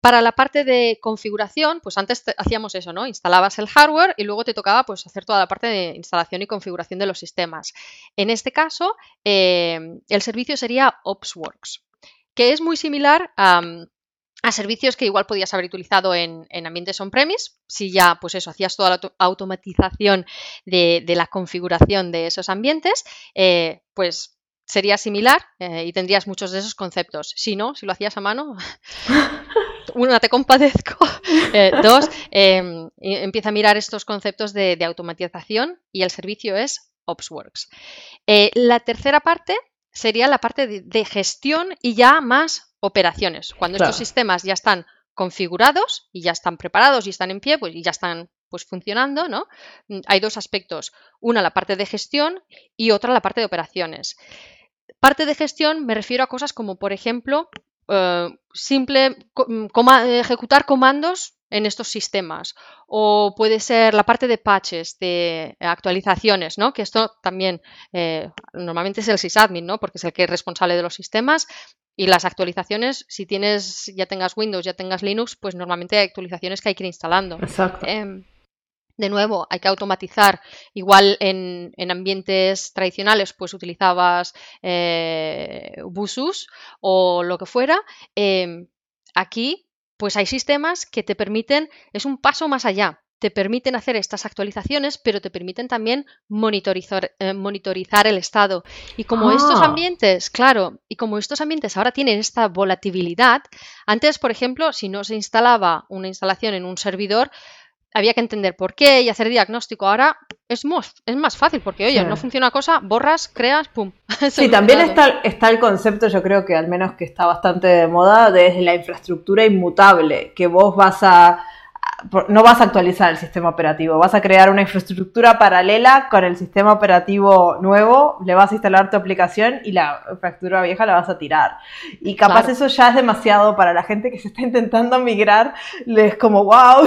Para la parte de configuración, pues antes hacíamos eso, ¿no? Instalabas el hardware y luego te tocaba pues, hacer toda la parte de instalación y configuración de los sistemas. En este caso, eh, el servicio sería OpsWorks, que es muy similar a, a servicios que igual podías haber utilizado en, ambientes on-premise, si ya, pues eso, hacías toda la automatización de, la configuración de esos ambientes, eh, pues sería similar eh, y tendrías muchos de esos conceptos. Si no, si lo hacías a mano, [LAUGHS] una, te compadezco. [LAUGHS] Eh, dos, em, empieza a mirar estos conceptos de, automatización y el servicio es OpsWorks. la tercera parte sería la parte de gestión y ya más operaciones. Cuando estos sistemas ya están configurados y ya están preparados y están en pie, pues y ya están pues funcionando, ¿no? Mm, hay dos aspectos. Una, la parte de gestión y otra, la parte de operaciones. Parte de gestión me refiero a cosas como, por ejemplo, eh, simple mm, ejecutar comandos en estos sistemas. O puede ser la parte de patches, de actualizaciones, ¿no? Que esto también eh, normalmente es el sysadmin, ¿no? Porque es el que es responsable de los sistemas. Y las actualizaciones, si tienes, ya tengas Windows, ya tengas Linux, pues normalmente hay actualizaciones que hay que ir instalando. Exacto. Em, de nuevo, hay que automatizar. Igual en, ambientes tradicionales, pues utilizabas eh, Busus o lo que fuera. Em, aquí, pues hay sistemas que te permiten, es un paso más allá. Te permiten hacer estas actualizaciones, pero te permiten también monitorizar, eh, monitorizar el estado. Y como estos ah. ambientes, claro, y como estos ambientes ahora tienen esta volatilidad, antes, por ejemplo, si no se instalaba una instalación en un servidor, había que entender por qué y hacer diagnóstico. Ahora es más, es más fácil porque, oye, no funciona cosa, borras, creas, pum. [LAUGHS] sí, también está, está el concepto, yo creo que al menos que está bastante de moda, de la infraestructura inmutable, que vos vas a no vas a actualizar el sistema operativo, vas a crear una infraestructura paralela con el sistema operativo nuevo, le vas a instalar tu aplicación y la infraestructura vieja la vas a tirar. Y capaz eso ya es demasiado para la gente que se está intentando migrar, les como wow.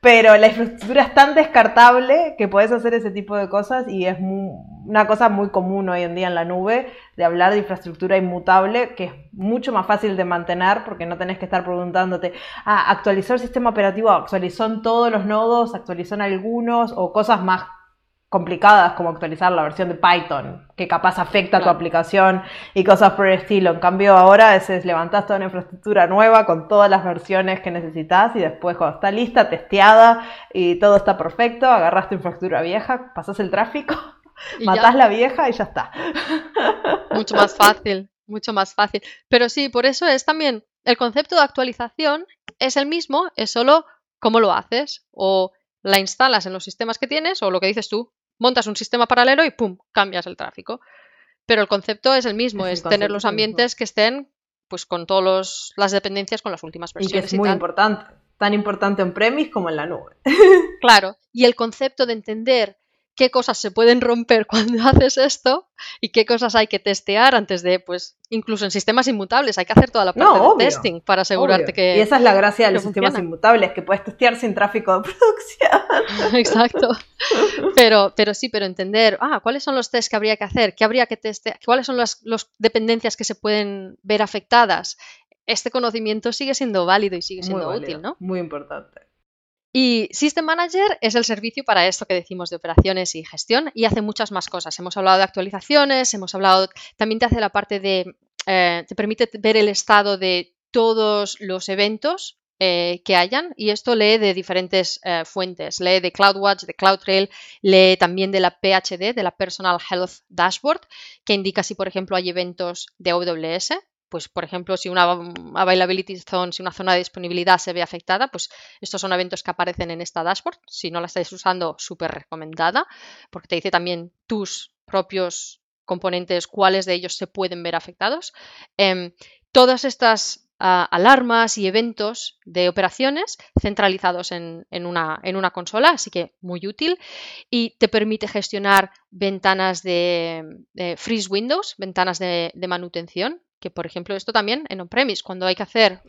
Pero la infraestructura es tan descartable que puedes hacer ese tipo de cosas y es una cosa muy común hoy en día en la nube de hablar de infraestructura inmutable que es mucho más fácil de mantener porque no tenés que estar preguntándote, ah, actualizó el sistema operativo, actualizó todos los nodos, actualizó algunos o cosas más complicadas como actualizar la versión de Python, que capaz afecta a tu aplicación y cosas por el estilo. En cambio, ahora es, levantas toda una infraestructura nueva con todas las versiones que necesitas y después cuando está lista, testeada y todo está perfecto, agarras tu infraestructura vieja, pasas el tráfico, matas la vieja y ya está. Mucho más fácil, mucho más fácil. Pero sí, por eso es también el concepto de actualización es el mismo, es solo cómo lo haces o la instalas en los sistemas que tienes o lo que dices tú, montas un sistema paralelo y ¡pum! cambias el tráfico. Pero el concepto es el mismo, es, tener los ambientes que estén pues con todas las dependencias con las últimas versiones. Y que es muy importante, tan importante en premise como en la nube. Claro, y el concepto de entender qué cosas se pueden romper [LAUGHS] cuando haces esto y qué cosas hay que testear antes de, pues, incluso en sistemas inmutables, hay que hacer toda la parte de testing para asegurarte que. Y esa es la gracia de los sistemas inmutables, que puedes testear sin tráfico de [LAUGHS] producción. [LAUGHS] Exacto. Pero, pero sí, pero entender, ah, ¿cuáles son los tests que habría que hacer? ¿Qué habría que testear? ¿Cuáles son las dependencias que se pueden ver afectadas? Este conocimiento sigue siendo válido y sigue siendo útil, ¿no? Muy importante. Y System Manager es el servicio para esto que decimos de operaciones y gestión y hace muchas más cosas. Hemos hablado de actualizaciones, hemos hablado, también te hace la parte de, eh, te permite ver el estado de todos los eventos eh, que hayan y esto lee de diferentes eh, fuentes. Lee de CloudWatch, de CloudTrail, lee también de la PHD, de la Personal Health Dashboard, que indica si, por ejemplo, hay eventos de AWS pues por ejemplo, si una availability zone, si una zona de disponibilidad se ve afectada, pues estos son eventos que aparecen en esta dashboard. Si no la estáis usando, súper recomendada, porque te dice también tus propios componentes, cuáles de ellos se pueden ver afectados. Em, todas estas ah, alarmas y eventos de operaciones centralizados en, una, en, una, consola, así que muy útil. Y te permite gestionar ventanas de, freeze windows, ventanas de manutención, que por ejemplo esto también en on-premise, cuando hay que hacer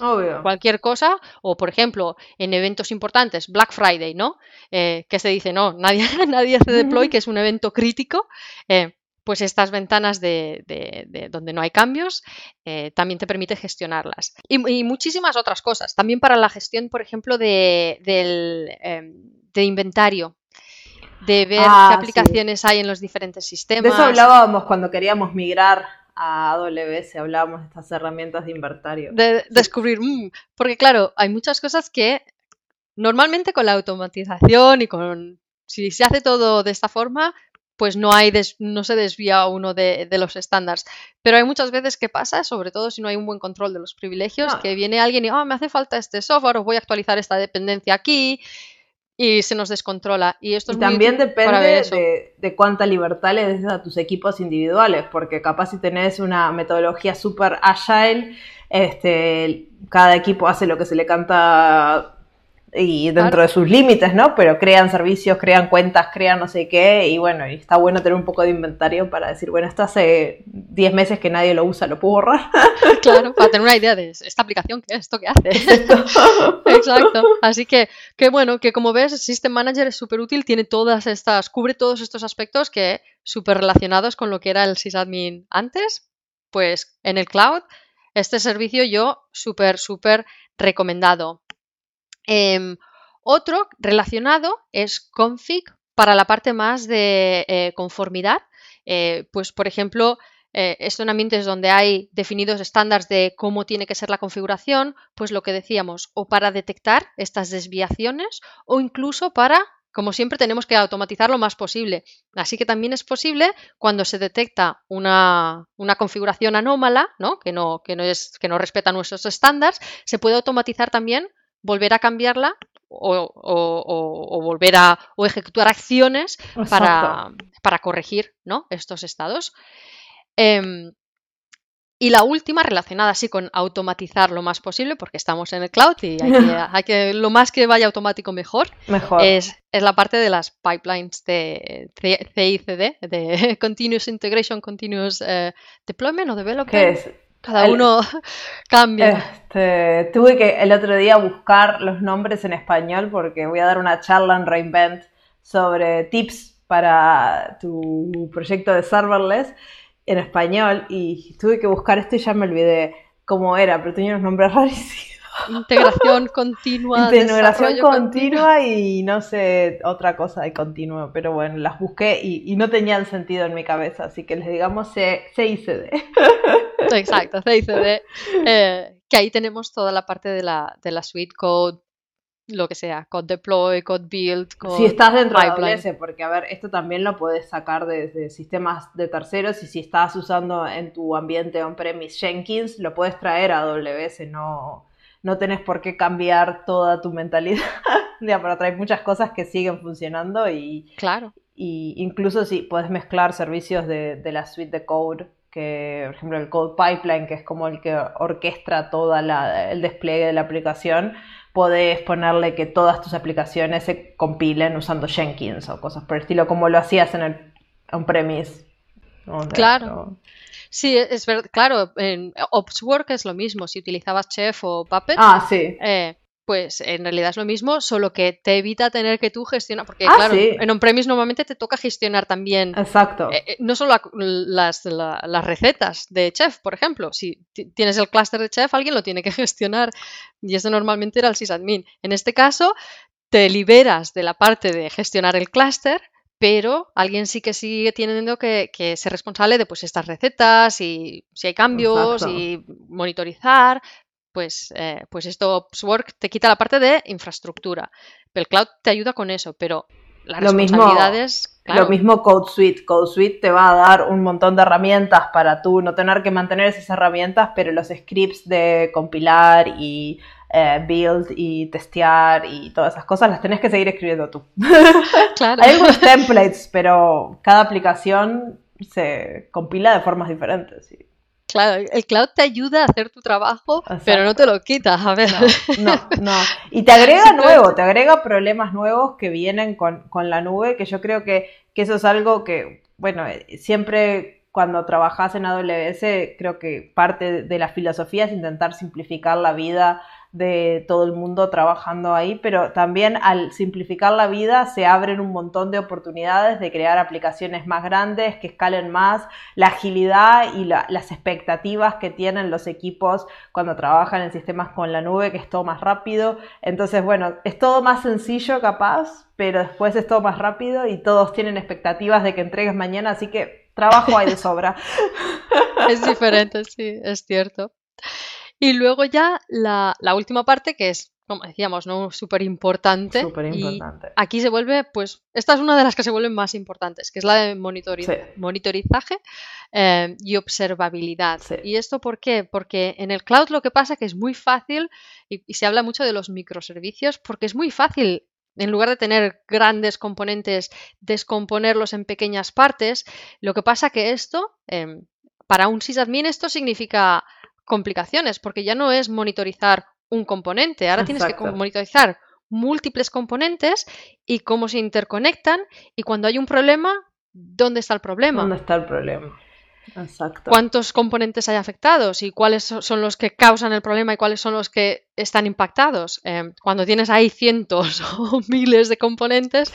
cualquier cosa, o por ejemplo en eventos importantes, Black Friday, ¿no? Eh, que se dice, no, nadie, [LAUGHS] nadie hace deploy, [LAUGHS] que es un evento crítico, eh, pues estas ventanas de, donde no hay cambios eh, también te permite gestionarlas. Y, muchísimas otras cosas, también para la gestión, por ejemplo, de, del, em, de inventario de ver ah, qué aplicaciones hay en los diferentes sistemas. De eso hablábamos cuando queríamos migrar a AWS hablábamos de estas herramientas de inventario. De descubrir, mm, porque claro, hay muchas cosas que normalmente con la automatización y con, si se hace todo de esta forma, pues no, hay no se desvía uno de, los estándares. Pero hay muchas veces que pasa, sobre todo si no hay un buen control de los privilegios, que viene alguien y, oh, me hace falta este software, os voy a actualizar esta dependencia aquí, y se nos descontrola. Y esto es también depende de, cuánta libertad le des a tus equipos individuales, porque capaz si tenés una metodología súper agile, este, cada equipo hace lo que se le canta y dentro de sus límites, ¿no? Pero crean servicios, crean cuentas, crean no sé qué, y bueno, y está bueno tener un poco de inventario para decir, bueno, esto hace 10 meses que nadie lo usa, lo puedo borrar. [LAUGHS] Claro, para tener una idea de [LAUGHS] esta aplicación, ¿qué es esto que hace? [LAUGHS] Exacto. Así que, qué bueno, que como ves, System Manager es súper útil, tiene todas estas, cubre todos estos aspectos que súper relacionados con lo que era el sysadmin antes, pues en el cloud, este servicio yo súper, súper recomendado. Em, otro relacionado es config para la parte más de eh, conformidad. Eh, pues, por ejemplo, eh, en ambientes donde hay definidos estándares de cómo tiene que ser la configuración, pues lo que decíamos, o para detectar estas desviaciones o incluso para, como siempre, tenemos que automatizar lo más posible. Así que también es posible cuando se detecta una, configuración anómala, ¿no? Que, no, que, no es, que no respeta nuestros estándares, se puede automatizar también volver a cambiarla o, volver a o ejecutar acciones para, para, corregir ¿no? estos estados. Em, y la última, relacionada así con automatizar lo más posible, porque estamos en el cloud y hay que, [LAUGHS] lo más que vaya automático mejor, mejor. Es, es, la parte de las pipelines de CICD, de [LAUGHS] Continuous Integration, Continuous eh, Deployment o Development. ¿Qué es? Cada uno [LAUGHS] cambia. Este, tuve que el otro día buscar los nombres en español porque voy a dar una charla en Reinvent sobre tips para tu proyecto de serverless en español y tuve que buscar esto y ya me olvidé cómo era, pero tenía unos nombres [LAUGHS] rarísimos. Integración [LAUGHS] continua. Integración continua y no sé, otra cosa de continuo, pero bueno, las busqué y, no tenían sentido en mi cabeza, así que les digamos CICD. Exacto, CICD. Eh, que ahí tenemos toda la parte de la, de la suite code, lo que sea, code deploy, code build, code Si estás dentro de AWS, porque a ver, esto también lo puedes sacar desde sistemas de terceros y si estás usando en tu ambiente on-premise Jenkins, lo puedes traer a AWS, no no tenés por qué cambiar toda tu mentalidad. [LAUGHS] ya, pero trae muchas cosas que siguen funcionando y, claro. y incluso si puedes mezclar servicios de, la suite de code, que por ejemplo el code pipeline, que es como el que orquestra todo el despliegue de la aplicación, podés ponerle que todas tus aplicaciones se compilen usando Jenkins o cosas por el estilo, como lo hacías en el on-premise. Claro. Sí, es verdad, claro, en OpsWork es lo mismo, si utilizabas Chef o Puppet, ah, sí. Eh, pues en realidad es lo mismo, solo que te evita tener que tú gestionar, porque ah, claro, en on-premise normalmente te toca gestionar también, Exacto. Eh, eh, no solo las, las, recetas de Chef, por ejemplo, si tienes el clúster de Chef, alguien lo tiene que [LAUGHS] gestionar y eso normalmente era el sysadmin. En este caso, te liberas de la parte de gestionar el clúster pero alguien sí que sigue teniendo que, ser responsable de pues estas recetas y si hay cambios y monitorizar, pues, eh, pues esto OpsWork te quita la parte de infraestructura. El cloud te ayuda con eso, pero las lo responsabilidades... Mismo, Lo mismo Code Suite. Code Suite te va a dar un montón de herramientas para tú no tener que mantener esas herramientas, pero los scripts de compilar y eh, build y testear y todas esas cosas, las tenés que seguir escribiendo tú. Claro. [LAUGHS] [LAUGHS] Hay algunos templates, pero cada aplicación se compila de formas diferentes. Claro, el cloud te ayuda a hacer tu trabajo, pero no te lo quita, a ver. No, no, Y te [LAUGHS] agrega nuevo, te agrega problemas nuevos que vienen con, la nube, que yo creo que, que, eso es algo que, bueno, siempre cuando trabajas en AWS, creo que parte de la filosofía es intentar simplificar la vida de todo el mundo trabajando ahí, pero también al simplificar la vida se abren un montón de oportunidades de crear aplicaciones más grandes, que escalen más, la agilidad y las expectativas que tienen los equipos cuando trabajan en sistemas con la nube, que es todo más rápido. Entonces, bueno, es todo más sencillo capaz, pero después es todo más rápido y todos tienen expectativas de que entregues mañana, así que trabajo hay de sobra. [LAUGHS] Es diferente, sí, es cierto. Y luego ya la, última parte, que es, como decíamos, ¿no? Súper importante. Aquí se vuelve, pues, esta es una de las que se vuelven más importantes, que es la de monitorizaje eh, y observabilidad. ¿Y esto por qué? Porque en el cloud lo que pasa es que es muy fácil, y, se habla mucho de los microservicios, porque es muy fácil en lugar de tener grandes componentes, descomponerlos en pequeñas partes. Lo que pasa que esto, em, para un sysadmin, esto significa complicaciones, porque ya no es monitorizar un componente, ahora tienes que monitorizar múltiples componentes y cómo se interconectan y cuando hay un problema, ¿dónde está el problema? ¿Dónde está el problema? Exacto. cuántos componentes hay afectados y cuáles son los que causan el problema y cuáles son los que están impactados. Em, cuando tienes ahí cientos [LAUGHS] o miles de componentes,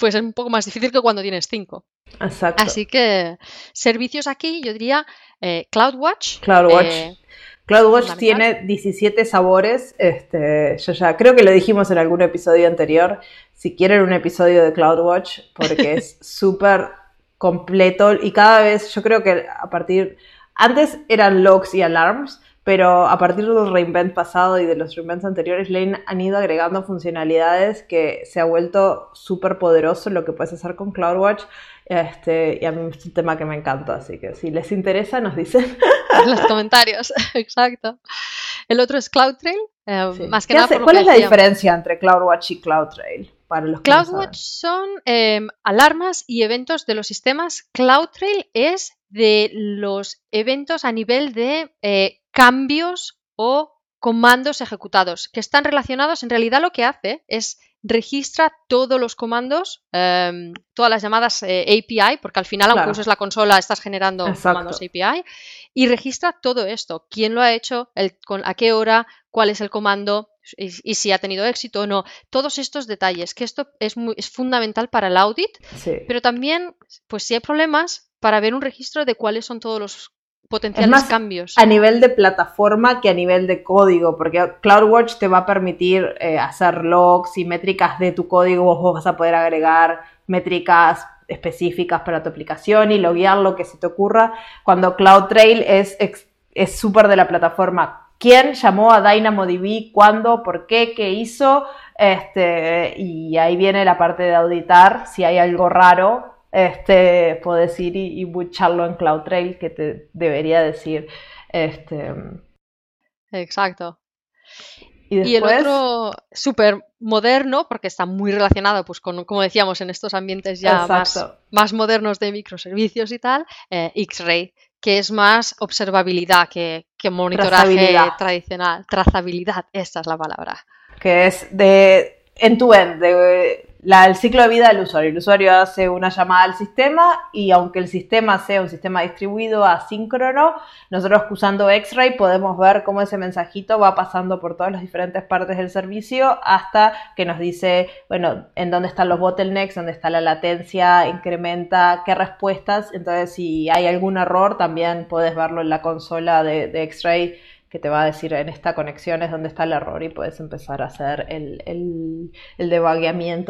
pues es un poco más difícil que cuando tienes cinco. Exacto. Así que servicios aquí, yo diría eh, CloudWatch. CloudWatch. Eh, CloudWatch tiene 17 sabores. Este, yo ya creo que lo dijimos en algún episodio anterior. Si quieren un episodio de CloudWatch, porque es [LAUGHS] súper completo y cada vez yo creo que a partir antes eran logs y alarms, pero a partir del reinvent pasado y de los reinvents anteriores le han ido agregando funcionalidades que se ha vuelto súper poderoso lo que puedes hacer con CloudWatch este, y a mí es un tema que me encanta, así que si les interesa nos dicen. En [LAUGHS] los comentarios, [LAUGHS] exacto. El otro es CloudTrail. Eh, más que nada ¿Cuál es la diferencia entre CloudWatch y CloudTrail? Para los CloudWatch son em, alarmas y eventos de los sistemas. CloudTrail es de los eventos a nivel de eh, cambios o comandos ejecutados, que están relacionados, en realidad lo que hace es registra todos los comandos, em, todas las llamadas eh, API, porque al final, aunque uses la consola, estás generando comandos API, y registra todo esto, quién lo ha hecho, con, a qué hora, cuál es el comando y, si ha tenido éxito o no. Todos estos detalles, que esto es, muy, es fundamental para el audit, pero también, pues si hay problemas, para ver un registro de cuáles son todos los potenciales cambios. A nivel de plataforma que a nivel de código, porque CloudWatch te va a permitir eh, hacer logs y métricas de tu código, vos vas a poder agregar métricas específicas para tu aplicación y loguear lo que se te ocurra, cuando CloudTrail es es súper de la plataforma. ¿Quién llamó a DynamoDB? ¿Cuándo? ¿Por qué? ¿Qué hizo? Este, y ahí viene la parte de auditar si hay algo raro este, puedes ir y, buscarlo en CloudTrail que te debería decir. Este... Exacto. ¿Y, el otro súper moderno, porque está muy relacionado, pues con, como decíamos, en estos ambientes ya más, modernos de microservicios y tal, eh, X-Ray, que es más observabilidad que, que monitoraje tradicional. Trazabilidad, esta es la palabra. Que es de end-to-end, de el ciclo de vida del usuario. El usuario hace una llamada al sistema y aunque el sistema sea un sistema distribuido asíncrono, nosotros usando X-Ray podemos ver cómo ese mensajito va pasando por todas las diferentes partes del servicio hasta que nos dice, bueno, en dónde están los bottlenecks, dónde está la latencia, incrementa, qué respuestas. Entonces, si hay algún error, también puedes verlo en la consola de X-Ray que te va a decir en esta conexión es donde está el error y puedes empezar a hacer el, el, el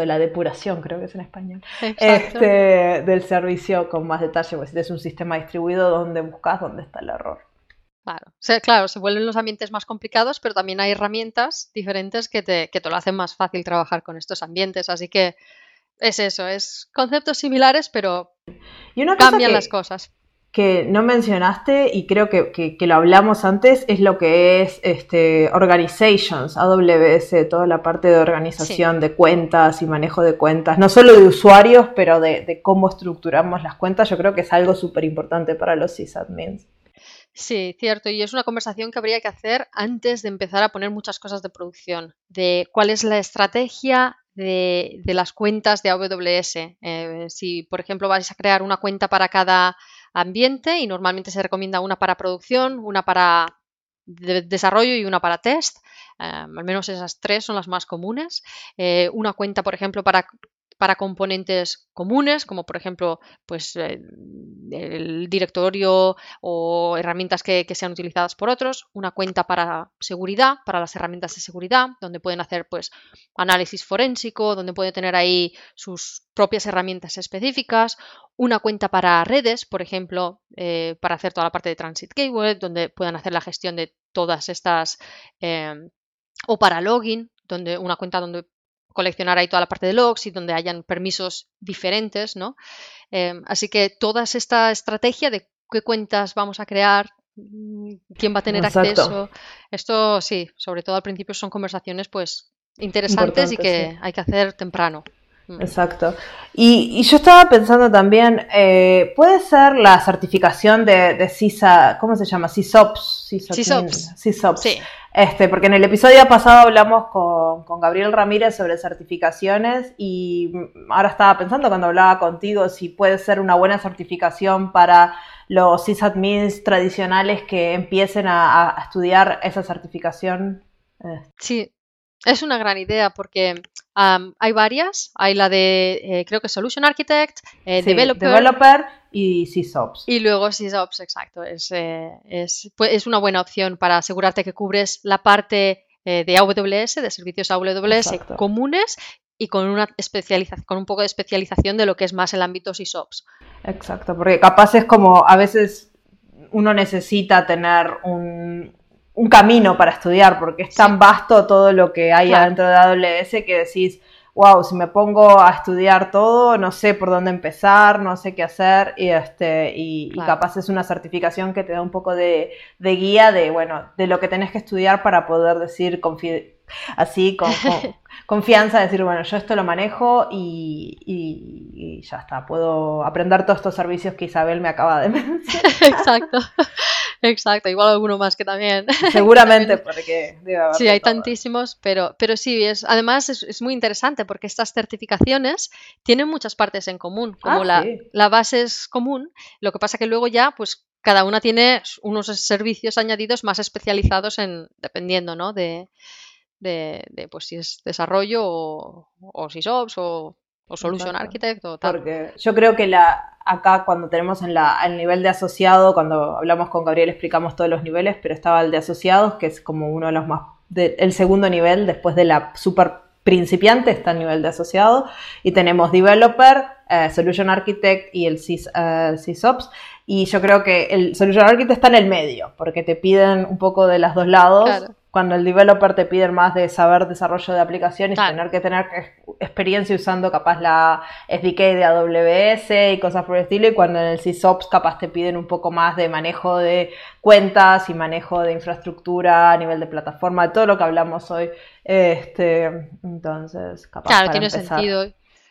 la depuración, creo que es en español, este, del servicio con más detalle, pues es un sistema distribuido donde buscas dónde está el error. Claro. claro, se vuelven los ambientes más complicados, pero también hay herramientas diferentes que te, que te lo hacen más fácil trabajar con estos ambientes. Así que es eso, es conceptos similares, pero cambian las cosas que no mencionaste y creo que, lo hablamos antes es lo que es este, organizations, AWS, toda la parte de organización de cuentas y manejo de cuentas, no solo de usuarios, pero de, cómo estructuramos las cuentas, yo creo que es algo súper importante para los sysadmins. Sí, cierto, y es una conversación que habría que hacer antes de empezar a poner muchas cosas de producción, de cuál es la estrategia de, las cuentas de AWS. Eh, si, por ejemplo, vais a crear una cuenta para cada ambiente y normalmente se recomienda una para producción, una para desarrollo y una para test. Eh, al menos esas tres son las más comunes. Eh, una cuenta, por ejemplo, para para componentes comunes, como por ejemplo pues, eh, el directorio o herramientas que, sean utilizadas por otros, una cuenta para seguridad, para las herramientas de seguridad, donde pueden hacer pues, análisis forénsico, donde pueden tener ahí sus propias herramientas específicas, una cuenta para redes, por ejemplo, eh, para hacer toda la parte de Transit Gateway, donde puedan hacer la gestión de todas estas, eh, o para login, donde una cuenta donde coleccionar ahí toda la parte de logs y donde hayan permisos diferentes, ¿no? Em, así que toda esta estrategia de qué cuentas vamos a crear, mm, quién va a tener acceso, esto sí, sobre todo al principio son conversaciones pues interesantes y que hay que hacer temprano. Mm. Exacto. Y, yo estaba pensando también, eh, ¿puede ser la certificación de, CISA, ¿cómo se llama? CISOPS. CISOPS. CISOPS. Este, porque en el episodio pasado hablamos con, con, Gabriel Ramírez sobre certificaciones y ahora estaba pensando cuando hablaba contigo si puede ser una buena certificación para los sysadmins tradicionales que empiecen a, a estudiar esa certificación. Sí, es una gran idea porque hay varias. Hay la de, eh, creo que Solution Architect, eh, Developer, Developer, y SysOps. Y luego SysOps, exacto. Es, eh, es, pues, es, una buena opción para asegurarte que cubres la parte de AWS, de servicios AWS comunes y con una especialización, con un poco de especialización de lo que es más el ámbito SysOps. Exacto, porque capaz es como a veces uno necesita tener un, un camino para estudiar, porque es tan vasto todo lo que hay adentro de AWS que decís, wow, si me pongo a estudiar todo, no sé por dónde empezar, no sé qué hacer, y, este, y, capaz es una certificación que te da un poco de, guía de, bueno, de lo que tenés que estudiar para poder decir así, con, [LAUGHS] confianza, decir, bueno, yo esto lo manejo y, y, ya está, puedo aprender todos estos servicios que Isabel me acaba de [LAUGHS] mencionar. Exacto. Exacto, igual alguno más que también. [LAUGHS] Seguramente, porque sí, hay tantísimos, pero, pero sí, es, además es, muy interesante porque estas certificaciones tienen muchas partes en común, como ah, la, base es común, lo que pasa que luego ya, pues cada una tiene unos servicios añadidos más especializados en, dependiendo, ¿no? De, de, pues si es desarrollo o, o SysOps o o Solution Architect o tal. Porque yo creo que la, acá cuando tenemos en la, el nivel de asociado, cuando hablamos con Gabriel explicamos todos los niveles, pero estaba el de asociados, que es como uno de los más, el segundo nivel después de la super principiante está el nivel de asociado y tenemos developer, eh, solution architect y el Sys, eh, y yo creo que el solution architect está en el medio porque te piden un poco de los dos lados claro cuando el developer te pide más de saber desarrollo de aplicaciones y tener que tener experiencia usando capaz la SDK de AWS y cosas por el estilo, y cuando en el SysOps capaz te piden un poco más de manejo de cuentas y manejo de infraestructura a nivel de plataforma, de todo lo que hablamos hoy. Este, entonces, capaz. Claro, tiene sentido.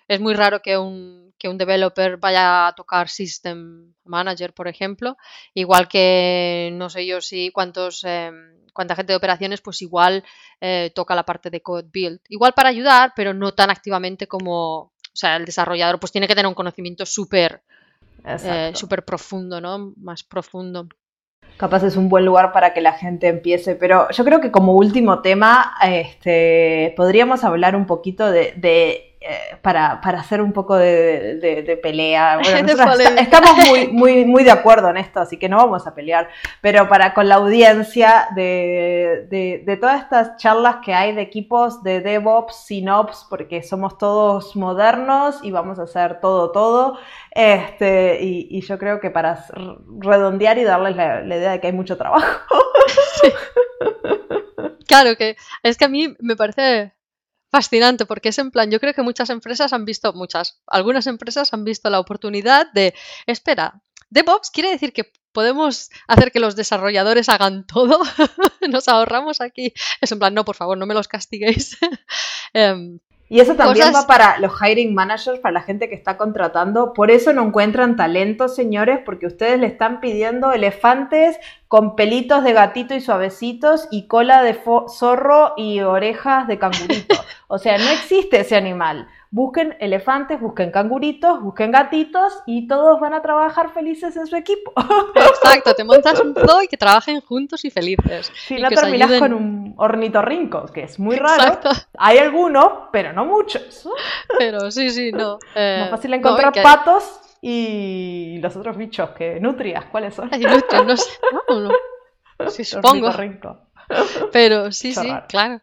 Es muy raro que un, que un developer vaya a tocar System Manager, por ejemplo, igual que no sé yo si cuántos... Em, cuánta gente de operaciones, pues igual eh, toca la parte de code build. Igual para ayudar, pero no tan activamente como, o sea, el desarrollador pues tiene que tener un conocimiento súper eh, súper profundo, ¿no? Más profundo. Capaz es un buen lugar para que la gente empiece, pero yo creo que como último tema, este, podríamos hablar un poquito de eh, para, hacer un poco de, pelea. [LAUGHS] estamos muy, muy, muy de acuerdo en esto, así que no vamos a pelear, pero para con la audiencia de, todas estas charlas que hay de equipos de DevOps, SynOps, porque somos todos modernos y vamos a hacer todo, todo. Este, y, yo creo que para redondear y darles la, idea de que hay mucho trabajo. [LAUGHS] [LAUGHS] Claro que es que a mí me parece fascinante porque es en plan, yo creo que muchas empresas han visto, muchas, algunas empresas han visto la oportunidad de, espera, DevOps quiere decir que podemos hacer que los desarrolladores hagan todo, [LAUGHS] nos ahorramos aquí. Es en plan, no, por favor, no me los castiguéis. [LAUGHS] Em, y eso también va para los hiring managers, para la gente que está contratando. Por eso no encuentran talento, señores, porque ustedes le están pidiendo elefantes con pelitos de gatito y suavecitos y cola de zorro y orejas de cangurito. O sea, no existe ese animal. Busquen elefantes, busquen canguritos, busquen gatitos y todos van a trabajar felices en su equipo. Exacto, te montas un [LAUGHS] zoo y que trabajen juntos y felices. Si no terminas con un ornitorrinco, que es muy raro. Hay algunos, pero no muchos. Pero sí, sí, no. [LAUGHS] Eh, Más fácil encontrar patos y los otros bichos que nutrias, ¿cuáles son? nutrias, no sé. No, no. [LAUGHS] Sí, supongo. Pero sí, sí, claro.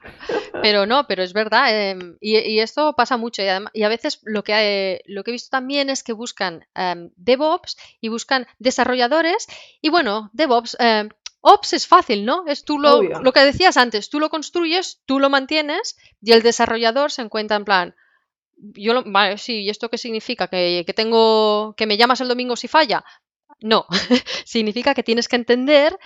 Pero no, pero es verdad. Em, y, esto pasa mucho. Y, a veces lo que, lo que he visto también es que buscan em, DevOps y buscan desarrolladores. Y bueno, DevOps, em, Ops es fácil, ¿no? Es tú lo, lo que decías antes, tú lo construyes, tú lo mantienes y el desarrollador se encuentra en plan, yo lo, vale, sí, ¿y esto qué significa? ¿Que, que, tengo, que me llamas el domingo si falla? No, [LAUGHS] significa que tienes que entender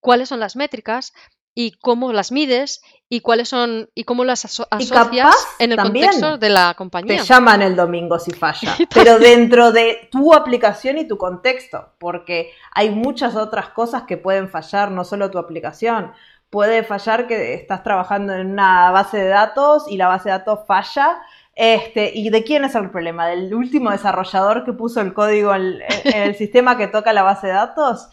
cuáles son las métricas, y cómo las mides y cuáles son y cómo las asocias en el contexto de la compañía. Te llaman el domingo si falla, [LAUGHS] pero dentro de tu aplicación y tu contexto, porque hay muchas otras cosas que pueden fallar, no solo tu aplicación. puede fallar que estás trabajando en una base de datos y la base de datos falla. Este, ¿Y de quién es el problema? ¿Del último desarrollador que puso el código en, el sistema que toca la base de datos?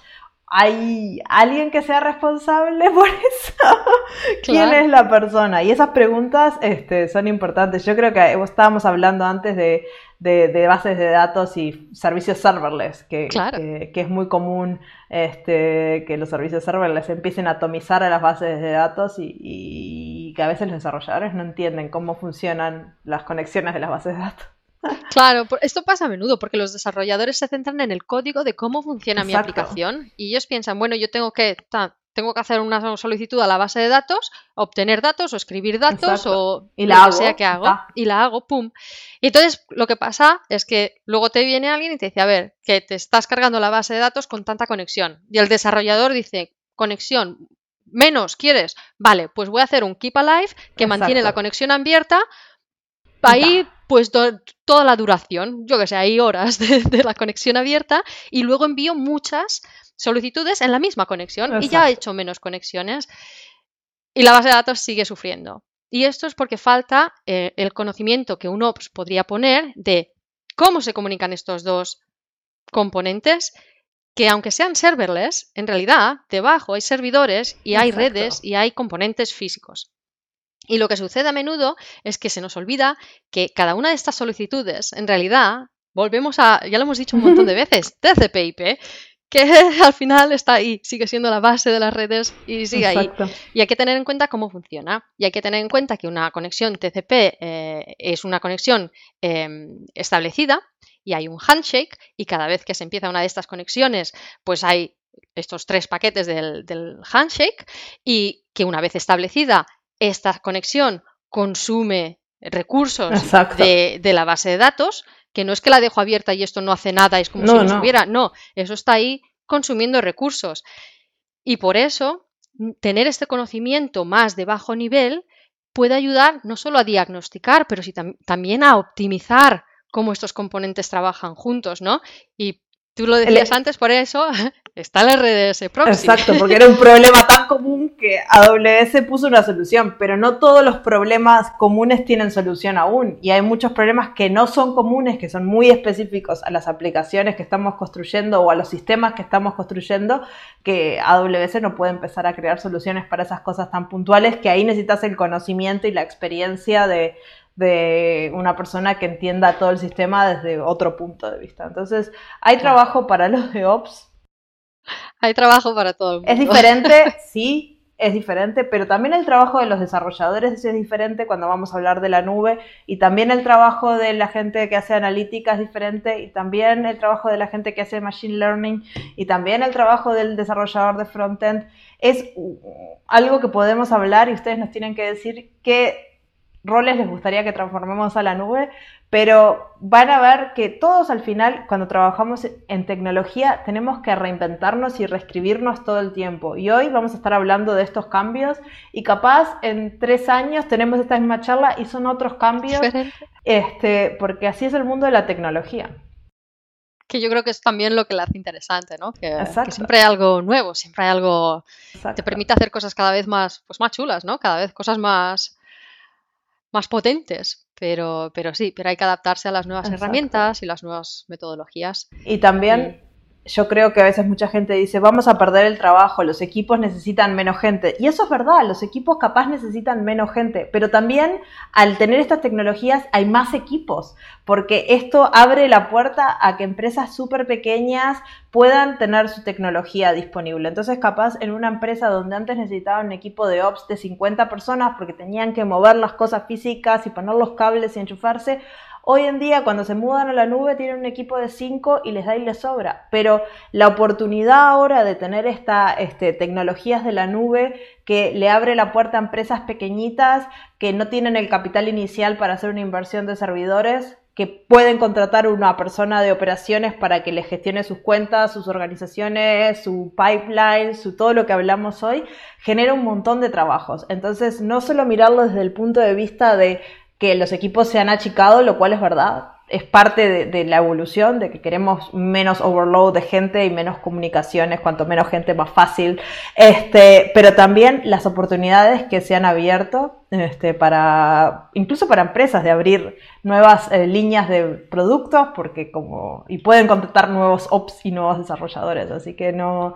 ¿Hay alguien que sea responsable por eso? [LAUGHS] ¿Quién es la persona? Y esas preguntas este, son importantes. Yo creo que estábamos hablando antes de, de, bases de datos y servicios serverless, que, que, es muy común este, que los servicios serverless empiecen a atomizar a las bases de datos y, y que a veces los desarrolladores no entienden cómo funcionan las conexiones de las bases de datos. [LAUGHS] Claro, esto pasa a menudo porque los desarrolladores se centran en el código de cómo funciona mi aplicación y ellos piensan, bueno, yo tengo que, tengo que hacer una solicitud a la base de datos, obtener datos o escribir datos o y la lo que sea que hago y la hago, pum. Y entonces lo que pasa es que luego te viene alguien y te dice, a ver, que te estás cargando la base de datos con tanta conexión. Y el desarrollador dice, conexión, menos, ¿quieres? Vale, pues voy a hacer un keep alive que mantiene la conexión abierta ahí pues toda la duración, yo que sé, hay horas de, la conexión abierta y luego envío muchas solicitudes en la misma conexión y ya he hecho menos conexiones y la base de datos sigue sufriendo. Y esto es porque falta eh, el conocimiento que un Ops podría poner de cómo se comunican estos dos componentes que aunque sean serverless, en realidad debajo hay servidores y hay redes y hay componentes físicos. Y lo que sucede a menudo es que se nos olvida que cada una de estas solicitudes, en realidad, volvemos a, ya lo hemos dicho un montón de [LAUGHS] veces, TCP/IP, que [LAUGHS] al final está ahí, sigue siendo la base de las redes y sigue ahí. Y hay que tener en cuenta cómo funciona. Y hay que tener en cuenta que una conexión TCP eh, es una conexión em, establecida y hay un handshake y cada vez que se empieza una de estas conexiones, pues hay estos tres paquetes del, del handshake y que una vez establecida esta conexión consume recursos de, la base de datos, que no es que la dejo abierta y esto no hace nada, es como si no estuviera, no, eso está ahí consumiendo recursos. Y por eso, tener este conocimiento más de bajo nivel puede ayudar no solo a diagnosticar, pero sí también a optimizar cómo estos componentes trabajan juntos, ¿no? Y Tú lo decías antes, por eso [LAUGHS] está el RDS Proxy. Exacto, porque era un problema tan común que AWS puso una solución, pero no todos los problemas comunes tienen solución aún. Y hay muchos problemas que no son comunes, que son muy específicos a las aplicaciones que estamos construyendo o a los sistemas que estamos construyendo, que AWS no puede empezar a crear soluciones para esas cosas tan puntuales, que ahí necesitas el conocimiento y la experiencia de de una persona que entienda todo el sistema desde otro punto de vista. Entonces, hay trabajo para los de Ops. Hay trabajo para todo el mundo. Es diferente, [LAUGHS] sí, es diferente, pero también el trabajo de los desarrolladores es diferente cuando vamos a hablar de la nube y también el trabajo de la gente que hace analítica es diferente y también el trabajo de la gente que hace machine learning y también el trabajo del desarrollador de frontend es algo que podemos hablar y ustedes nos tienen que decir que roles les gustaría que transformemos a la nube, pero van a ver que todos al final, cuando trabajamos en tecnología, tenemos que reinventarnos y reescribirnos todo el tiempo. Y hoy vamos a estar hablando de estos cambios y capaz en tres años tenemos esta misma charla y son otros cambios, este, porque así es el mundo de la tecnología. Que yo creo que es también lo que la hace interesante, ¿no? Que, siempre hay algo nuevo, siempre hay algo que te permite hacer cosas cada vez más, pues más chulas, ¿no? Cada vez cosas más, más potentes, pero, pero sí, pero hay que adaptarse a las nuevas herramientas y las nuevas metodologías. Y también yo creo que a veces mucha gente dice, vamos a perder el trabajo, los equipos necesitan menos gente. Y eso es verdad, los equipos capaz necesitan menos gente, pero también al tener estas tecnologías hay más equipos, porque esto abre la puerta a que empresas súper pequeñas puedan tener su tecnología disponible. Entonces capaz en una empresa donde antes necesitaban un equipo de ops de 50 personas porque tenían que mover las cosas físicas y poner los cables y enchufarse, Hoy en día, cuando se mudan a la nube, tienen un equipo de cinco y les da y les sobra. Pero la oportunidad ahora de tener esta este, tecnologías de la nube que le abre la puerta a empresas pequeñitas que no tienen el capital inicial para hacer una inversión de servidores, que pueden contratar una persona de operaciones para que les gestione sus cuentas, sus organizaciones, su pipeline, su todo lo que hablamos hoy, genera un montón de trabajos. Entonces, no solo mirarlo desde el punto de vista de que los equipos se han achicado, lo cual es verdad, es parte de, la evolución, de que queremos menos overload de gente y menos comunicaciones, cuanto menos gente más fácil, este, pero también las oportunidades que se han abierto este, para, incluso para empresas, de abrir nuevas eh, líneas de productos, porque como, y pueden contratar nuevos ops y nuevos desarrolladores, así que no,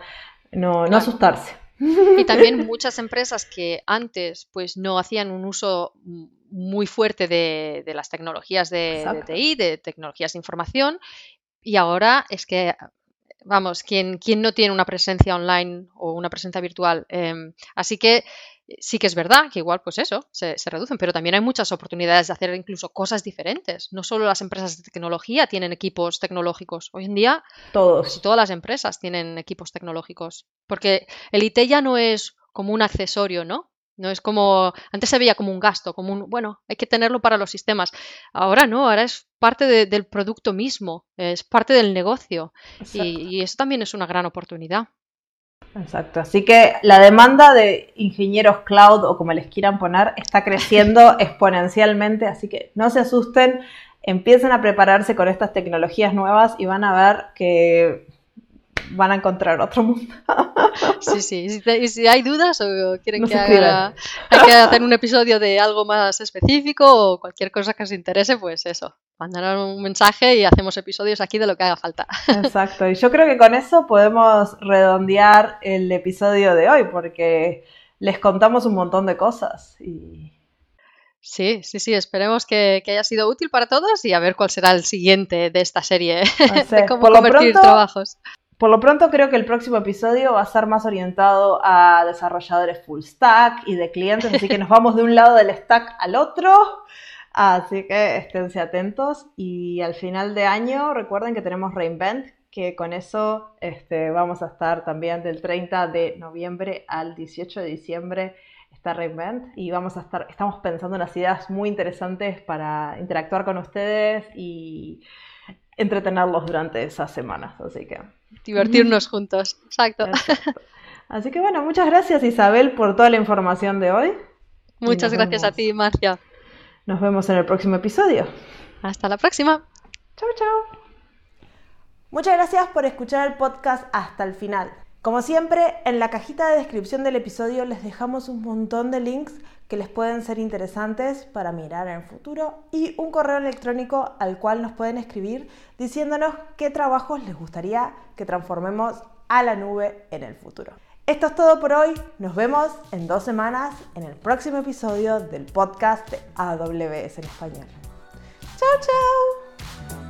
no, no asustarse. Y también muchas empresas que antes pues no hacían un uso muy fuerte de, las tecnologías de, de, TI, de tecnologías de información, y ahora es que, vamos, ¿quién, no tiene una presencia online o una presencia virtual? Em, así que sí que es verdad que igual pues eso, se, reducen, pero también hay muchas oportunidades de hacer incluso cosas diferentes. No solo las empresas de tecnología tienen equipos tecnológicos. Hoy en día todos. todas las empresas tienen equipos tecnológicos. Porque el IT ya no es como un accesorio, ¿no? No es como, antes se veía como un gasto, como un, bueno, hay que tenerlo para los sistemas. Ahora no, ahora es parte del producto mismo, es parte del negocio. Y, y, eso también es una gran oportunidad. Exacto, así que la demanda de ingenieros cloud o como les quieran poner está creciendo [LAUGHS] exponencialmente, así que no se asusten, empiecen a prepararse con estas tecnologías nuevas y van a ver que van a encontrar otro mundo. [LAUGHS] Sí, sí. Y si, hay dudas o quieren que haga, hay que hacer un episodio de algo más específico o cualquier cosa que os interese, pues eso, mandaron un mensaje y hacemos episodios aquí de lo que haga falta. Exacto. Y yo creo que con eso podemos redondear el episodio de hoy porque les contamos un montón de cosas y Sí, sí, sí, esperemos que, haya sido útil para todos y a ver cuál será el siguiente de esta serie [LAUGHS] de cómo convertir trabajos. Por lo pronto creo que el próximo episodio va a estar más orientado a desarrolladores full stack y de clientes, así que nos [LAUGHS] vamos de un lado del stack al otro. Así que esténse atentos y al final de año recuerden que tenemos Reinvent, que con eso este, vamos a estar también del 30 de noviembre al 18 de diciembre está Reinvent y vamos a estar, estamos pensando en unas ideas muy interesantes para interactuar con ustedes y entretenerlos durante esas semanas, así que... Divertirnos juntos, exacto. [LAUGHS] Así que bueno, muchas gracias Isabel por toda la información de hoy. Muchas gracias a ti, Marcia. Nos vemos en el próximo episodio. Hasta la próxima. Chao, chao. Muchas gracias por escuchar el podcast hasta el final. Como siempre, en la cajita de descripción del episodio les dejamos un montón de links que les pueden ser interesantes para mirar en el futuro y un correo electrónico al cual nos pueden escribir diciéndonos qué trabajos les gustaría que transformemos a la nube en el futuro. Esto es todo por hoy. Nos vemos en dos semanas en el próximo episodio del podcast de AWS en español. Chao, chao.